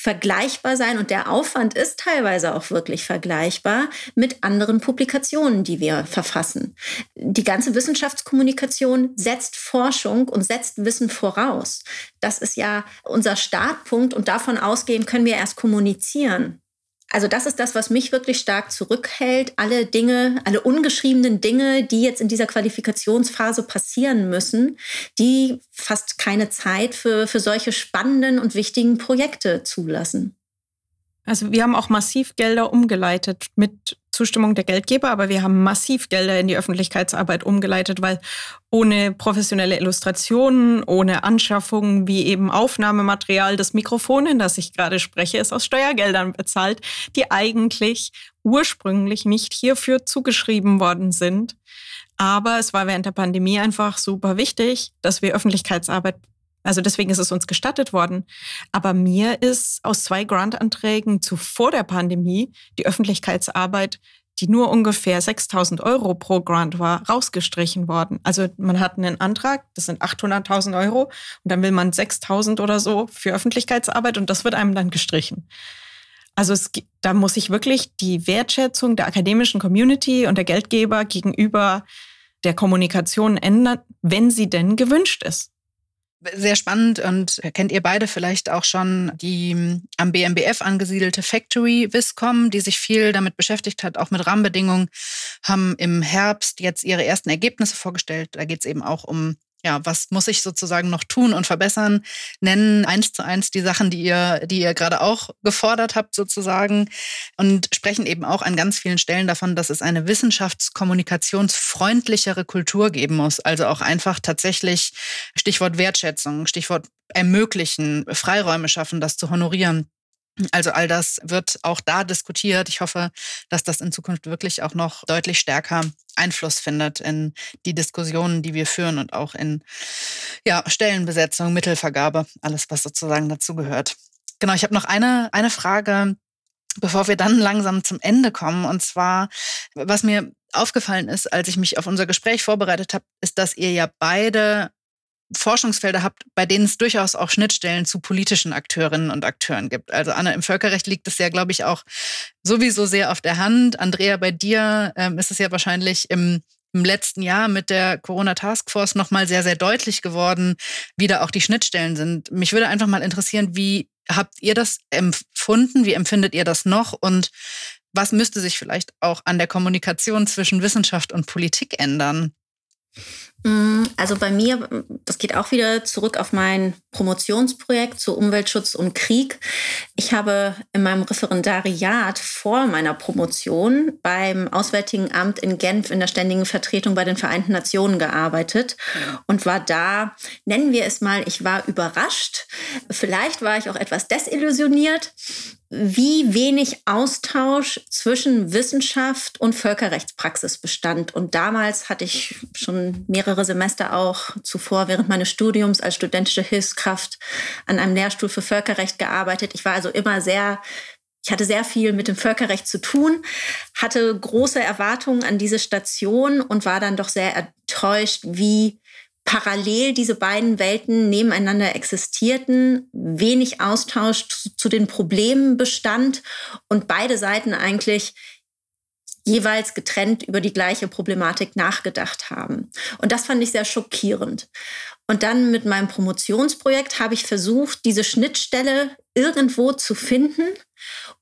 vergleichbar sein und der Aufwand ist teilweise auch wirklich vergleichbar mit anderen Publikationen, die wir verfassen. Die ganze Wissenschaftskommunikation setzt Forschung und setzt Wissen voraus. Das ist ja unser Startpunkt und davon ausgehend können wir erst kommunizieren. Also das ist das, was mich wirklich stark zurückhält. Alle Dinge, alle ungeschriebenen Dinge, die jetzt in dieser Qualifikationsphase passieren müssen, die fast keine Zeit für, für solche spannenden und wichtigen Projekte zulassen. Also wir haben auch massiv Gelder umgeleitet mit Zustimmung der Geldgeber, aber wir haben massiv Gelder in die Öffentlichkeitsarbeit umgeleitet, weil ohne professionelle Illustrationen, ohne Anschaffungen wie eben Aufnahmematerial, das Mikrofon, in das ich gerade spreche, ist aus Steuergeldern bezahlt, die eigentlich ursprünglich nicht hierfür zugeschrieben worden sind. Aber es war während der Pandemie einfach super wichtig, dass wir Öffentlichkeitsarbeit also deswegen ist es uns gestattet worden. Aber mir ist aus zwei Grantanträgen zuvor der Pandemie die Öffentlichkeitsarbeit, die nur ungefähr 6000 Euro pro Grant war, rausgestrichen worden. Also man hat einen Antrag, das sind 800.000 Euro und dann will man 6000 oder so für Öffentlichkeitsarbeit und das wird einem dann gestrichen. Also es, da muss ich wirklich die Wertschätzung der akademischen Community und der Geldgeber gegenüber der Kommunikation ändern, wenn sie denn gewünscht ist. Sehr spannend und kennt ihr beide vielleicht auch schon die am BMBF angesiedelte Factory Viscom, die sich viel damit beschäftigt hat, auch mit Rahmenbedingungen, haben im Herbst jetzt ihre ersten Ergebnisse vorgestellt. Da geht es eben auch um ja, was muss ich sozusagen noch tun und verbessern, nennen eins zu eins die Sachen, die ihr, die ihr gerade auch gefordert habt sozusagen und sprechen eben auch an ganz vielen Stellen davon, dass es eine wissenschaftskommunikationsfreundlichere Kultur geben muss. Also auch einfach tatsächlich Stichwort Wertschätzung, Stichwort ermöglichen, Freiräume schaffen, das zu honorieren. Also all das wird auch da diskutiert. Ich hoffe, dass das in Zukunft wirklich auch noch deutlich stärker Einfluss findet in die Diskussionen, die wir führen und auch in ja, Stellenbesetzung, Mittelvergabe, alles, was sozusagen dazugehört. Genau, ich habe noch eine, eine Frage, bevor wir dann langsam zum Ende kommen. Und zwar, was mir aufgefallen ist, als ich mich auf unser Gespräch vorbereitet habe, ist, dass ihr ja beide Forschungsfelder habt, bei denen es durchaus auch Schnittstellen zu politischen Akteurinnen und Akteuren gibt. Also Anna, im Völkerrecht liegt es ja, glaube ich, auch sowieso sehr auf der Hand. Andrea, bei dir ähm, ist es ja wahrscheinlich im, im letzten Jahr mit der Corona Taskforce nochmal sehr, sehr deutlich geworden, wie da auch die Schnittstellen sind. Mich würde einfach mal interessieren, wie habt ihr das empfunden? Wie empfindet ihr das noch? Und was müsste sich vielleicht auch an der Kommunikation zwischen Wissenschaft und Politik ändern? Mm, also bei mir, das geht auch wieder zurück auf mein Promotionsprojekt zu Umweltschutz und Krieg. Ich habe in meinem Referendariat vor meiner Promotion beim Auswärtigen Amt in Genf in der ständigen Vertretung bei den Vereinten Nationen gearbeitet und war da, nennen wir es mal, ich war überrascht. Vielleicht war ich auch etwas desillusioniert wie wenig Austausch zwischen Wissenschaft und Völkerrechtspraxis bestand. Und damals hatte ich schon mehrere Semester auch zuvor während meines Studiums als studentische Hilfskraft an einem Lehrstuhl für Völkerrecht gearbeitet. Ich war also immer sehr ich hatte sehr viel mit dem Völkerrecht zu tun, hatte große Erwartungen an diese Station und war dann doch sehr enttäuscht, wie parallel diese beiden Welten nebeneinander existierten, wenig Austausch zu den Problemen bestand und beide Seiten eigentlich jeweils getrennt über die gleiche Problematik nachgedacht haben. Und das fand ich sehr schockierend. Und dann mit meinem Promotionsprojekt habe ich versucht, diese Schnittstelle irgendwo zu finden,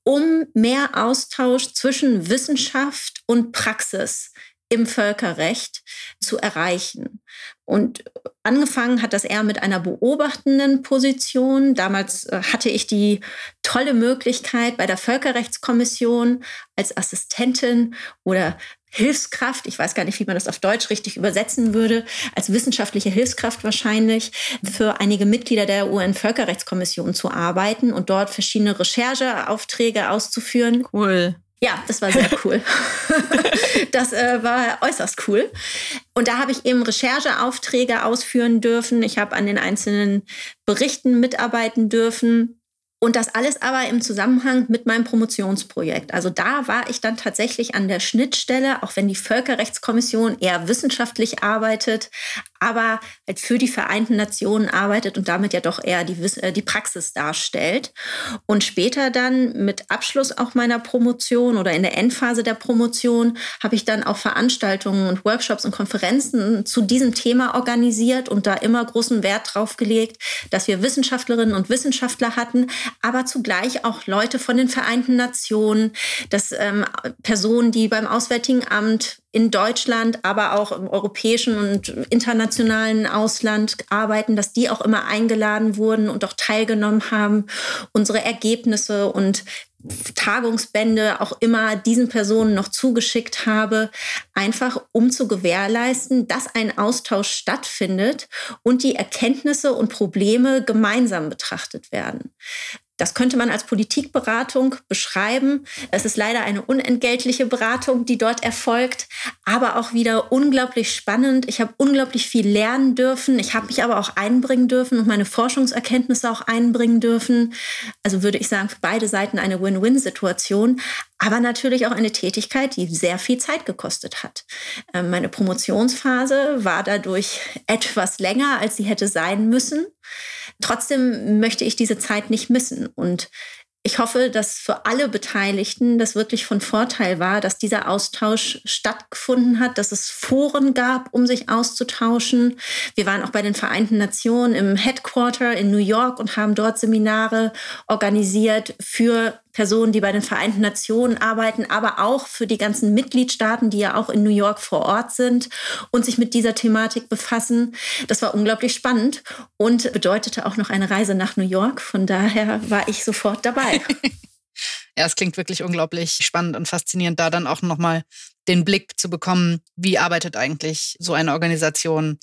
um mehr Austausch zwischen Wissenschaft und Praxis im Völkerrecht zu erreichen. Und angefangen hat das eher mit einer beobachtenden Position. Damals äh, hatte ich die tolle Möglichkeit bei der Völkerrechtskommission als Assistentin oder Hilfskraft, ich weiß gar nicht, wie man das auf Deutsch richtig übersetzen würde, als wissenschaftliche Hilfskraft wahrscheinlich, für einige Mitglieder der UN-Völkerrechtskommission zu arbeiten und dort verschiedene Rechercheaufträge auszuführen. Cool. Ja, das war sehr cool. das äh, war äußerst cool. Und da habe ich eben Rechercheaufträge ausführen dürfen. Ich habe an den einzelnen Berichten mitarbeiten dürfen. Und das alles aber im Zusammenhang mit meinem Promotionsprojekt. Also da war ich dann tatsächlich an der Schnittstelle, auch wenn die Völkerrechtskommission eher wissenschaftlich arbeitet, aber halt für die Vereinten Nationen arbeitet und damit ja doch eher die, äh, die Praxis darstellt. Und später dann mit Abschluss auch meiner Promotion oder in der Endphase der Promotion habe ich dann auch Veranstaltungen und Workshops und Konferenzen zu diesem Thema organisiert und da immer großen Wert drauf gelegt, dass wir Wissenschaftlerinnen und Wissenschaftler hatten, aber zugleich auch Leute von den Vereinten Nationen, dass ähm, Personen, die beim Auswärtigen Amt in Deutschland, aber auch im europäischen und internationalen Ausland arbeiten, dass die auch immer eingeladen wurden und auch teilgenommen haben, unsere Ergebnisse und Tagungsbände auch immer diesen Personen noch zugeschickt habe, einfach um zu gewährleisten, dass ein Austausch stattfindet und die Erkenntnisse und Probleme gemeinsam betrachtet werden. Das könnte man als Politikberatung beschreiben. Es ist leider eine unentgeltliche Beratung, die dort erfolgt, aber auch wieder unglaublich spannend. Ich habe unglaublich viel lernen dürfen. Ich habe mich aber auch einbringen dürfen und meine Forschungserkenntnisse auch einbringen dürfen. Also würde ich sagen, für beide Seiten eine Win-Win-Situation, aber natürlich auch eine Tätigkeit, die sehr viel Zeit gekostet hat. Ähm, meine Promotionsphase war dadurch etwas länger, als sie hätte sein müssen. Trotzdem möchte ich diese Zeit nicht missen. Und ich hoffe, dass für alle Beteiligten das wirklich von Vorteil war, dass dieser Austausch stattgefunden hat, dass es Foren gab, um sich auszutauschen. Wir waren auch bei den Vereinten Nationen im Headquarter in New York und haben dort Seminare organisiert für Personen, die bei den Vereinten Nationen arbeiten, aber auch für die ganzen Mitgliedstaaten, die ja auch in New York vor Ort sind und sich mit dieser Thematik befassen. Das war unglaublich spannend und bedeutete auch noch eine Reise nach New York. Von daher war ich sofort dabei. ja, es klingt wirklich unglaublich spannend und faszinierend, da dann auch nochmal den Blick zu bekommen, wie arbeitet eigentlich so eine Organisation.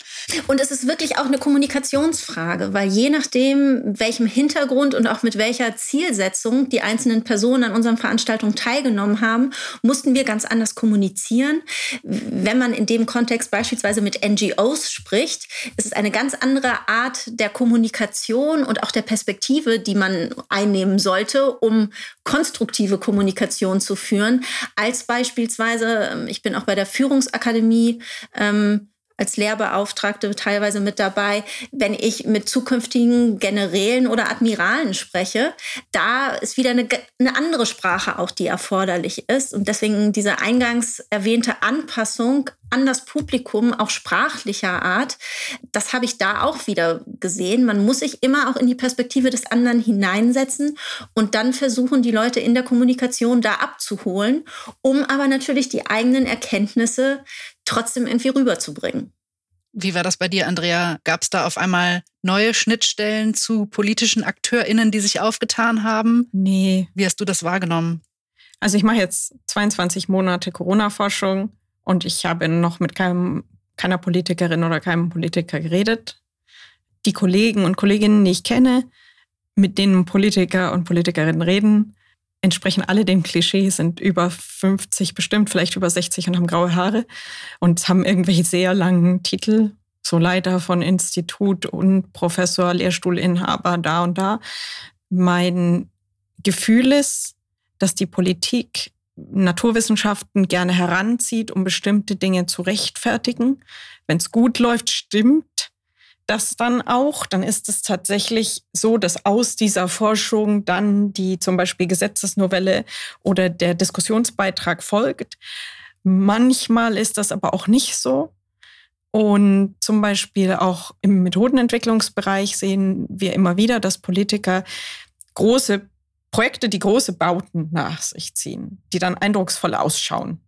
Und es ist wirklich auch eine Kommunikationsfrage, weil je nachdem, welchem Hintergrund und auch mit welcher Zielsetzung die einzelnen Personen an unseren Veranstaltungen teilgenommen haben, mussten wir ganz anders kommunizieren. Wenn man in dem Kontext beispielsweise mit NGOs spricht, ist es eine ganz andere Art der Kommunikation und auch der Perspektive, die man einnehmen sollte, um konstruktive Kommunikation zu führen, als beispielsweise ich bin auch bei der Führungsakademie ähm, als Lehrbeauftragte teilweise mit dabei, wenn ich mit zukünftigen Generälen oder Admiralen spreche. Da ist wieder eine, eine, andere Sprache auch, die erforderlich ist. Und deswegen diese eingangs erwähnte Anpassung an das Publikum, auch sprachlicher Art, das habe ich da auch wieder gesehen. Man muss sich immer auch in die Perspektive des anderen hineinsetzen und dann versuchen, die Leute in der Kommunikation da abzuholen, um aber natürlich die eigenen Erkenntnisse trotzdem irgendwie rüberzubringen. Wie war das bei dir, Andrea? Gab es da auf einmal neue Schnittstellen zu politischen AkteurInnen, die sich aufgetan haben? Nee. Wie hast du das wahrgenommen? Also ich mache jetzt 22 Monate Corona-Forschung und ich habe noch mit keinem, keiner Politikerin oder keinem Politiker geredet. Die Kollegen und Kolleginnen, die ich kenne, mit denen Politiker und Politikerinnen reden, entsprechen alle dem Klischee, sind über 50 bestimmt, vielleicht über 60 und haben graue Haare und haben irgendwelche sehr langen Titel, so Leiter von Institut und Professor, Lehrstuhlinhaber da und da. Mein Gefühl ist, dass die Politik Naturwissenschaften gerne heranzieht, um bestimmte Dinge zu rechtfertigen. Wenn es gut läuft, stimmt das dann auch. Dann ist es tatsächlich so, dass aus dieser Forschung dann die zum Beispiel Gesetzesnovelle oder der Diskussionsbeitrag folgt. Manchmal ist das aber auch nicht so. Und zum Beispiel auch im Methodenentwicklungsbereich sehen wir immer wieder, dass Politiker große Projekte, die große Bauten nach sich ziehen, die dann eindrucksvoll ausschauen.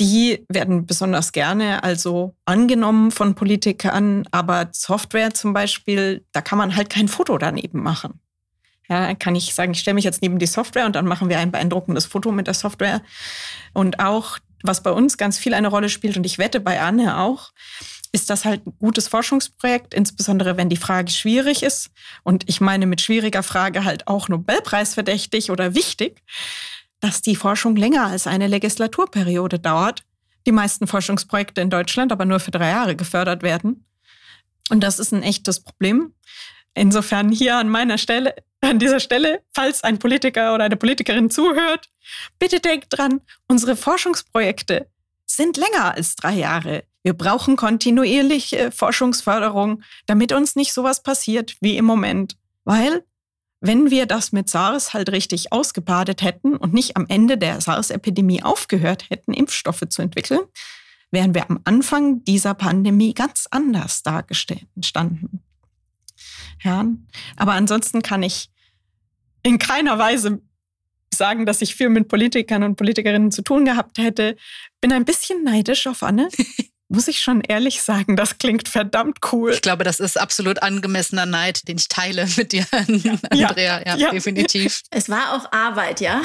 Die werden besonders gerne also angenommen von Politikern, aber Software zum Beispiel, da kann man halt kein Foto daneben machen. Ja, kann ich sagen, ich stelle mich jetzt neben die Software und dann machen wir ein beeindruckendes Foto mit der Software. Und auch, was bei uns ganz viel eine Rolle spielt, und ich wette bei Anne auch, ist das halt ein gutes Forschungsprojekt, insbesondere wenn die Frage schwierig ist. Und ich meine mit schwieriger Frage halt auch Nobelpreisverdächtig oder wichtig, dass die Forschung länger als eine Legislaturperiode dauert. Die meisten Forschungsprojekte in Deutschland aber nur für drei Jahre gefördert werden. Und das ist ein echtes Problem. Insofern hier an meiner Stelle, an dieser Stelle, falls ein Politiker oder eine Politikerin zuhört, bitte denkt dran, unsere Forschungsprojekte sind länger als drei Jahre. Wir brauchen kontinuierliche Forschungsförderung, damit uns nicht sowas passiert wie im Moment. Weil, wenn wir das mit SARS halt richtig ausgebadet hätten und nicht am Ende der SARS-Epidemie aufgehört hätten, Impfstoffe zu entwickeln, wären wir am Anfang dieser Pandemie ganz anders dargestellt standen. Ja, aber ansonsten kann ich in keiner Weise sagen, dass ich viel mit Politikern und Politikerinnen zu tun gehabt hätte. Bin ein bisschen neidisch auf Anne. muss ich schon ehrlich sagen, das klingt verdammt cool. Ich glaube, das ist absolut angemessener Neid, den ich teile mit dir, Andrea. Ja, ja, definitiv. Es war auch Arbeit, ja?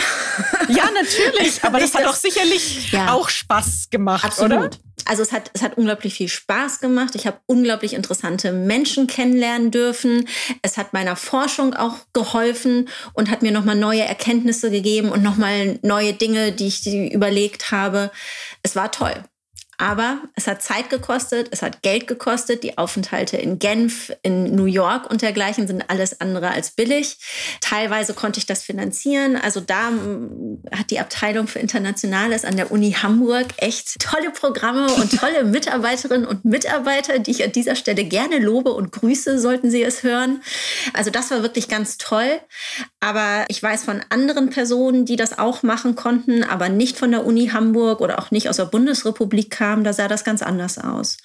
Ja, natürlich. Aber das hat doch sicherlich ja. auch Spaß gemacht, absolut. oder? Also es hat, es hat unglaublich viel Spaß gemacht. Ich habe unglaublich interessante Menschen kennenlernen dürfen. Es hat meiner Forschung auch geholfen und hat mir nochmal neue Erkenntnisse gegeben und nochmal neue Dinge, die ich überlegt habe. Es war toll. Aber es hat Zeit gekostet, es hat Geld gekostet. Die Aufenthalte in Genf, in New York und dergleichen sind alles andere als billig. Teilweise konnte ich das finanzieren. Also da mm, hat die Abteilung für Internationales an der Uni Hamburg echt tolle Programme und tolle Mitarbeiterinnen und Mitarbeiter, die ich an dieser Stelle gerne lobe und grüße, sollten Sie es hören. Also das war wirklich ganz toll. Aber ich weiß von anderen Personen, die das auch machen konnten, aber nicht von der Uni Hamburg oder auch nicht aus der Bundesrepublik kamen, da sah das ganz anders aus.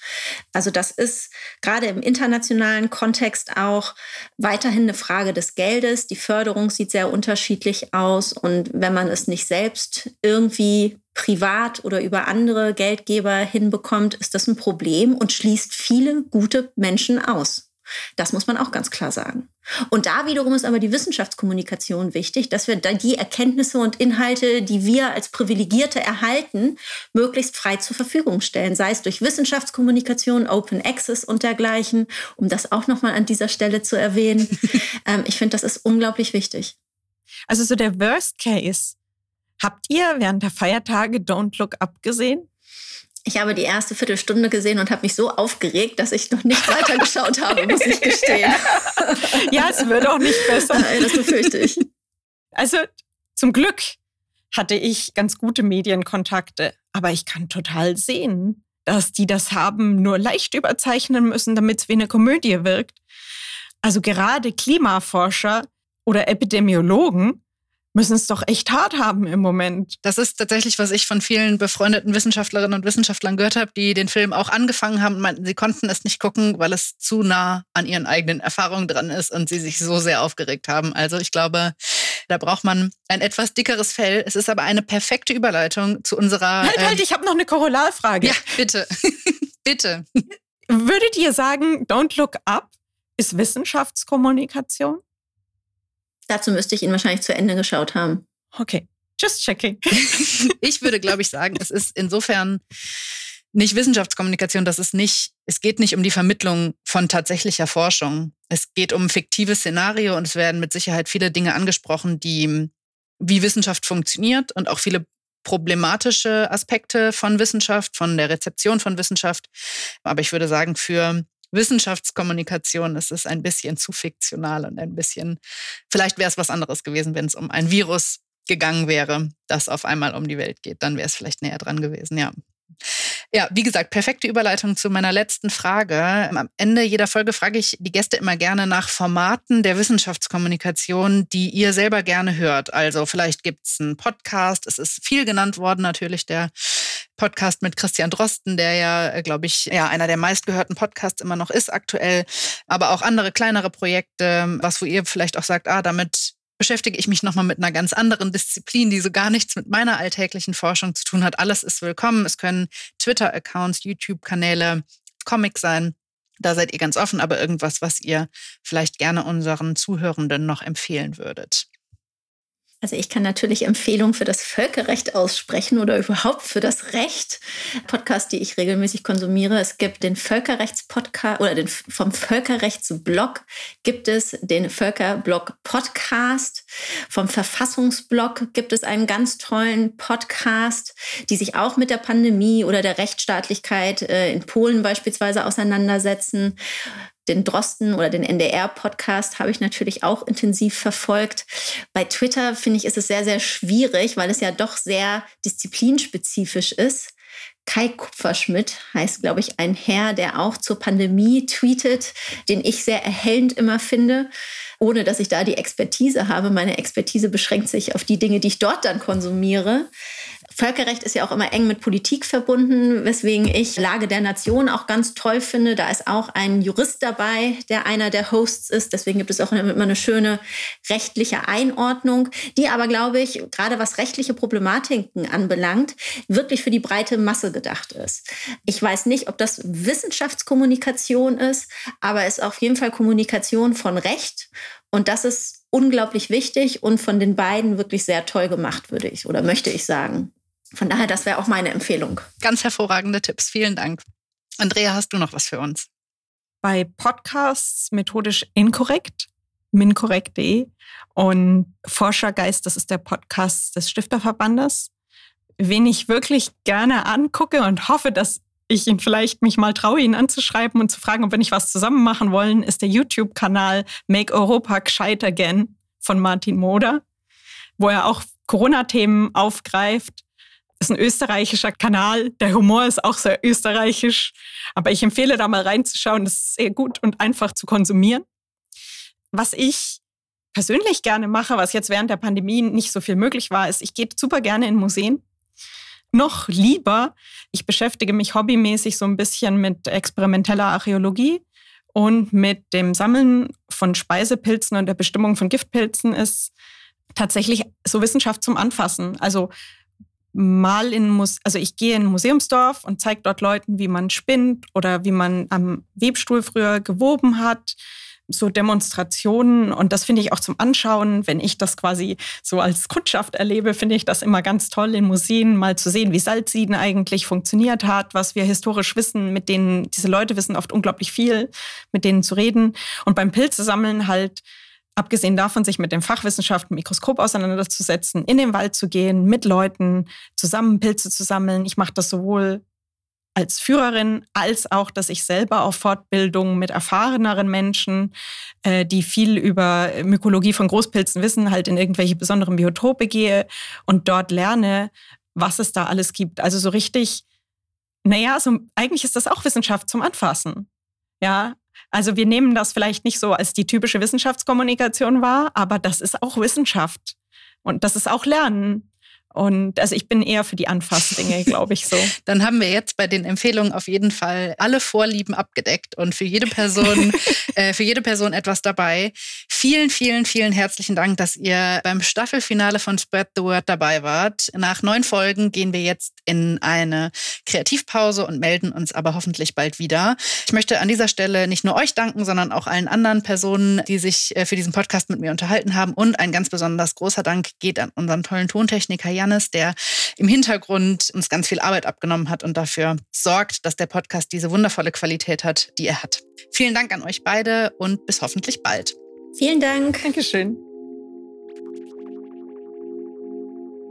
Also das ist gerade im internationalen Kontext auch weiterhin eine Frage des Geldes. Die Förderung sieht sehr unterschiedlich aus und wenn man es nicht selbst irgendwie privat oder über andere Geldgeber hinbekommt, ist das ein Problem und schließt viele gute Menschen aus. Das muss man auch ganz klar sagen. Und da wiederum ist aber die Wissenschaftskommunikation wichtig, dass wir die Erkenntnisse und Inhalte, die wir als Privilegierte erhalten, möglichst frei zur Verfügung stellen, sei es durch Wissenschaftskommunikation, Open Access und dergleichen, um das auch nochmal an dieser Stelle zu erwähnen. ähm, ich finde, das ist unglaublich wichtig. Also so der Worst Case. Habt ihr während der Feiertage Don't Look Up gesehen? Ich habe die erste Viertelstunde gesehen und habe mich so aufgeregt, dass ich noch nicht weiter geschaut habe, muss ich gestehen. Ja, es wird auch nicht besser. Das befürchte ich. Also zum Glück hatte ich ganz gute Medienkontakte, aber ich kann total sehen, dass die das haben nur leicht überzeichnen müssen, damit es wie eine Komödie wirkt. Also gerade Klimaforscher oder Epidemiologen müssen es doch echt hart haben im Moment. Das ist tatsächlich, was ich von vielen befreundeten Wissenschaftlerinnen und Wissenschaftlern gehört habe, die den Film auch angefangen haben und meinten, sie konnten es nicht gucken, weil es zu nah an ihren eigenen Erfahrungen dran ist und sie sich so sehr aufgeregt haben. Also ich glaube, da braucht man ein etwas dickeres Fell. Es ist aber eine perfekte Überleitung zu unserer. Halt, halt, ähm, ich habe noch eine Korollarfrage. Ja, bitte. bitte. Würdet ihr sagen, Don't Look Up ist Wissenschaftskommunikation? Dazu müsste ich ihn wahrscheinlich zu Ende geschaut haben. Okay, just checking. ich würde, glaube ich, sagen, es ist insofern nicht Wissenschaftskommunikation, dass es nicht, es geht nicht um die Vermittlung von tatsächlicher Forschung. Es geht um ein fiktives Szenario und es werden mit Sicherheit viele Dinge angesprochen, die, wie Wissenschaft funktioniert und auch viele problematische Aspekte von Wissenschaft, von der Rezeption von Wissenschaft. Aber ich würde sagen, für Wissenschaftskommunikation ist es ein bisschen zu fiktional und ein bisschen, vielleicht wäre es was anderes gewesen, wenn es um ein Virus gegangen wäre, das auf einmal um die Welt geht. Dann wäre es vielleicht näher dran gewesen, ja. Ja, wie gesagt, perfekte Überleitung zu meiner letzten Frage. Am Ende jeder Folge frage ich die Gäste immer gerne nach Formaten der Wissenschaftskommunikation, die ihr selber gerne hört. Also vielleicht gibt es einen Podcast. Es ist viel genannt worden, natürlich der Podcast mit Christian Drosten, der ja, äh, glaube ich, ja einer der meistgehörten Podcasts immer noch ist aktuell, aber auch andere kleinere Projekte, was wo ihr vielleicht auch sagt, ah, damit beschäftige ich mich nochmal mit einer ganz anderen Disziplin, die so gar nichts mit meiner alltäglichen Forschung zu tun hat. Alles ist willkommen. Es können Twitter-Accounts, YouTube-Kanäle, Comics sein. Da seid ihr ganz offen, aber irgendwas, was ihr vielleicht gerne unseren Zuhörenden noch empfehlen würdet. Also ich kann natürlich Empfehlungen für das Völkerrecht aussprechen oder überhaupt für das Recht. Podcast, die ich regelmäßig konsumiere. Es gibt den Völkerrechtspodcast oder den vom Völkerrechtsblog gibt es den Völkerblog Podcast. Vom Verfassungsblog gibt es einen ganz tollen Podcast, die sich auch mit der Pandemie oder der Rechtsstaatlichkeit äh, in Polen beispielsweise auseinandersetzen. Den Drosten oder den NDR-Podcast habe ich natürlich auch intensiv verfolgt. Bei Twitter finde ich, ist es sehr, sehr schwierig, weil es ja doch sehr disziplinspezifisch ist. Kai Kupferschmidt heißt, glaube ich, ein Herr, der auch zur Pandemie tweetet, den ich sehr erhellend immer finde, ohne dass ich da die Expertise habe. Meine Expertise beschränkt sich auf die Dinge, die ich dort dann konsumiere. Völkerrecht ist ja auch immer eng mit Politik verbunden, weswegen ich Lage der Nation auch ganz toll finde. Da ist auch ein Jurist dabei, der einer der Hosts ist. Deswegen gibt es auch immer eine schöne rechtliche Einordnung, die aber, glaube ich, gerade was rechtliche Problematiken anbelangt, wirklich für die breite Masse gedacht ist. Ich weiß nicht, ob das Wissenschaftskommunikation ist, aber es ist auf jeden Fall Kommunikation von Recht. Und das ist unglaublich wichtig und von den beiden wirklich sehr toll gemacht, würde ich oder möchte ich sagen. Von daher, das wäre auch meine Empfehlung. Ganz hervorragende Tipps. Vielen Dank. Andrea, hast du noch was für uns? Bei Podcasts methodisch inkorrekt, minkorrekt.de und Forschergeist, das ist der Podcast des Stifterverbandes. Wen ich wirklich gerne angucke und hoffe, dass ich ihn vielleicht mich mal traue, ihn anzuschreiben und zu fragen, ob wir nicht was zusammen machen wollen, ist der YouTube-Kanal Make Europa Gescheit Again von Martin Moder, wo er auch Corona-Themen aufgreift. Ist ein österreichischer Kanal. Der Humor ist auch sehr österreichisch. Aber ich empfehle da mal reinzuschauen. Das ist sehr gut und einfach zu konsumieren. Was ich persönlich gerne mache, was jetzt während der Pandemie nicht so viel möglich war, ist, ich gehe super gerne in Museen. Noch lieber, ich beschäftige mich hobbymäßig so ein bisschen mit experimenteller Archäologie und mit dem Sammeln von Speisepilzen und der Bestimmung von Giftpilzen ist tatsächlich so Wissenschaft zum Anfassen. Also mal in Mus also ich gehe in Museumsdorf und zeige dort Leuten, wie man spinnt oder wie man am Webstuhl früher gewoben hat. So Demonstrationen. Und das finde ich auch zum Anschauen, wenn ich das quasi so als Kundschaft erlebe, finde ich das immer ganz toll in Museen mal zu sehen, wie Salzsieden eigentlich funktioniert hat, was wir historisch wissen, mit denen diese Leute wissen oft unglaublich viel, mit denen zu reden. Und beim Pilze sammeln halt abgesehen davon, sich mit den Fachwissenschaften Mikroskop auseinanderzusetzen, in den Wald zu gehen, mit Leuten zusammen Pilze zu sammeln. Ich mache das sowohl als Führerin, als auch, dass ich selber auf Fortbildungen mit erfahreneren Menschen, äh, die viel über Mykologie von Großpilzen wissen, halt in irgendwelche besonderen Biotope gehe und dort lerne, was es da alles gibt. Also so richtig, naja, so, eigentlich ist das auch Wissenschaft zum Anfassen. Ja, also wir nehmen das vielleicht nicht so als die typische Wissenschaftskommunikation wahr, aber das ist auch Wissenschaft. Und das ist auch Lernen. Und also ich bin eher für die Anfassdinge, glaube ich so. Dann haben wir jetzt bei den Empfehlungen auf jeden Fall alle Vorlieben abgedeckt und für jede Person, äh, für jede Person etwas dabei. Vielen, vielen, vielen herzlichen Dank, dass ihr beim Staffelfinale von Spread the Word dabei wart. Nach neun Folgen gehen wir jetzt in eine Kreativpause und melden uns aber hoffentlich bald wieder. Ich möchte an dieser Stelle nicht nur euch danken, sondern auch allen anderen Personen, die sich äh, für diesen Podcast mit mir unterhalten haben. Und ein ganz besonders großer Dank geht an unseren tollen Tontechniker Jan Janis, der im Hintergrund uns ganz viel Arbeit abgenommen hat und dafür sorgt, dass der Podcast diese wundervolle Qualität hat, die er hat. Vielen Dank an euch beide und bis hoffentlich bald. Vielen Dank. Dankeschön.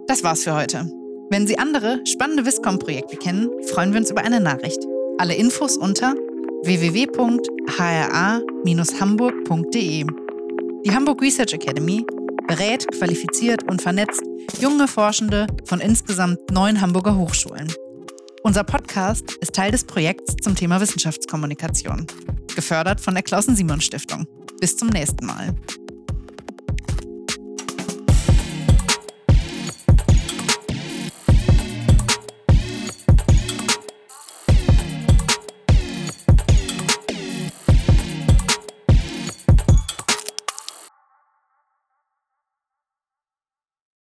Das war's für heute. Wenn Sie andere spannende Viscom-Projekte kennen, freuen wir uns über eine Nachricht. Alle Infos unter www.hra-hamburg.de. Die Hamburg Research Academy berät, qualifiziert und vernetzt junge Forschende von insgesamt neun Hamburger Hochschulen. Unser Podcast ist Teil des Projekts zum Thema Wissenschaftskommunikation, gefördert von der Klausen-Simon-Stiftung. Bis zum nächsten Mal.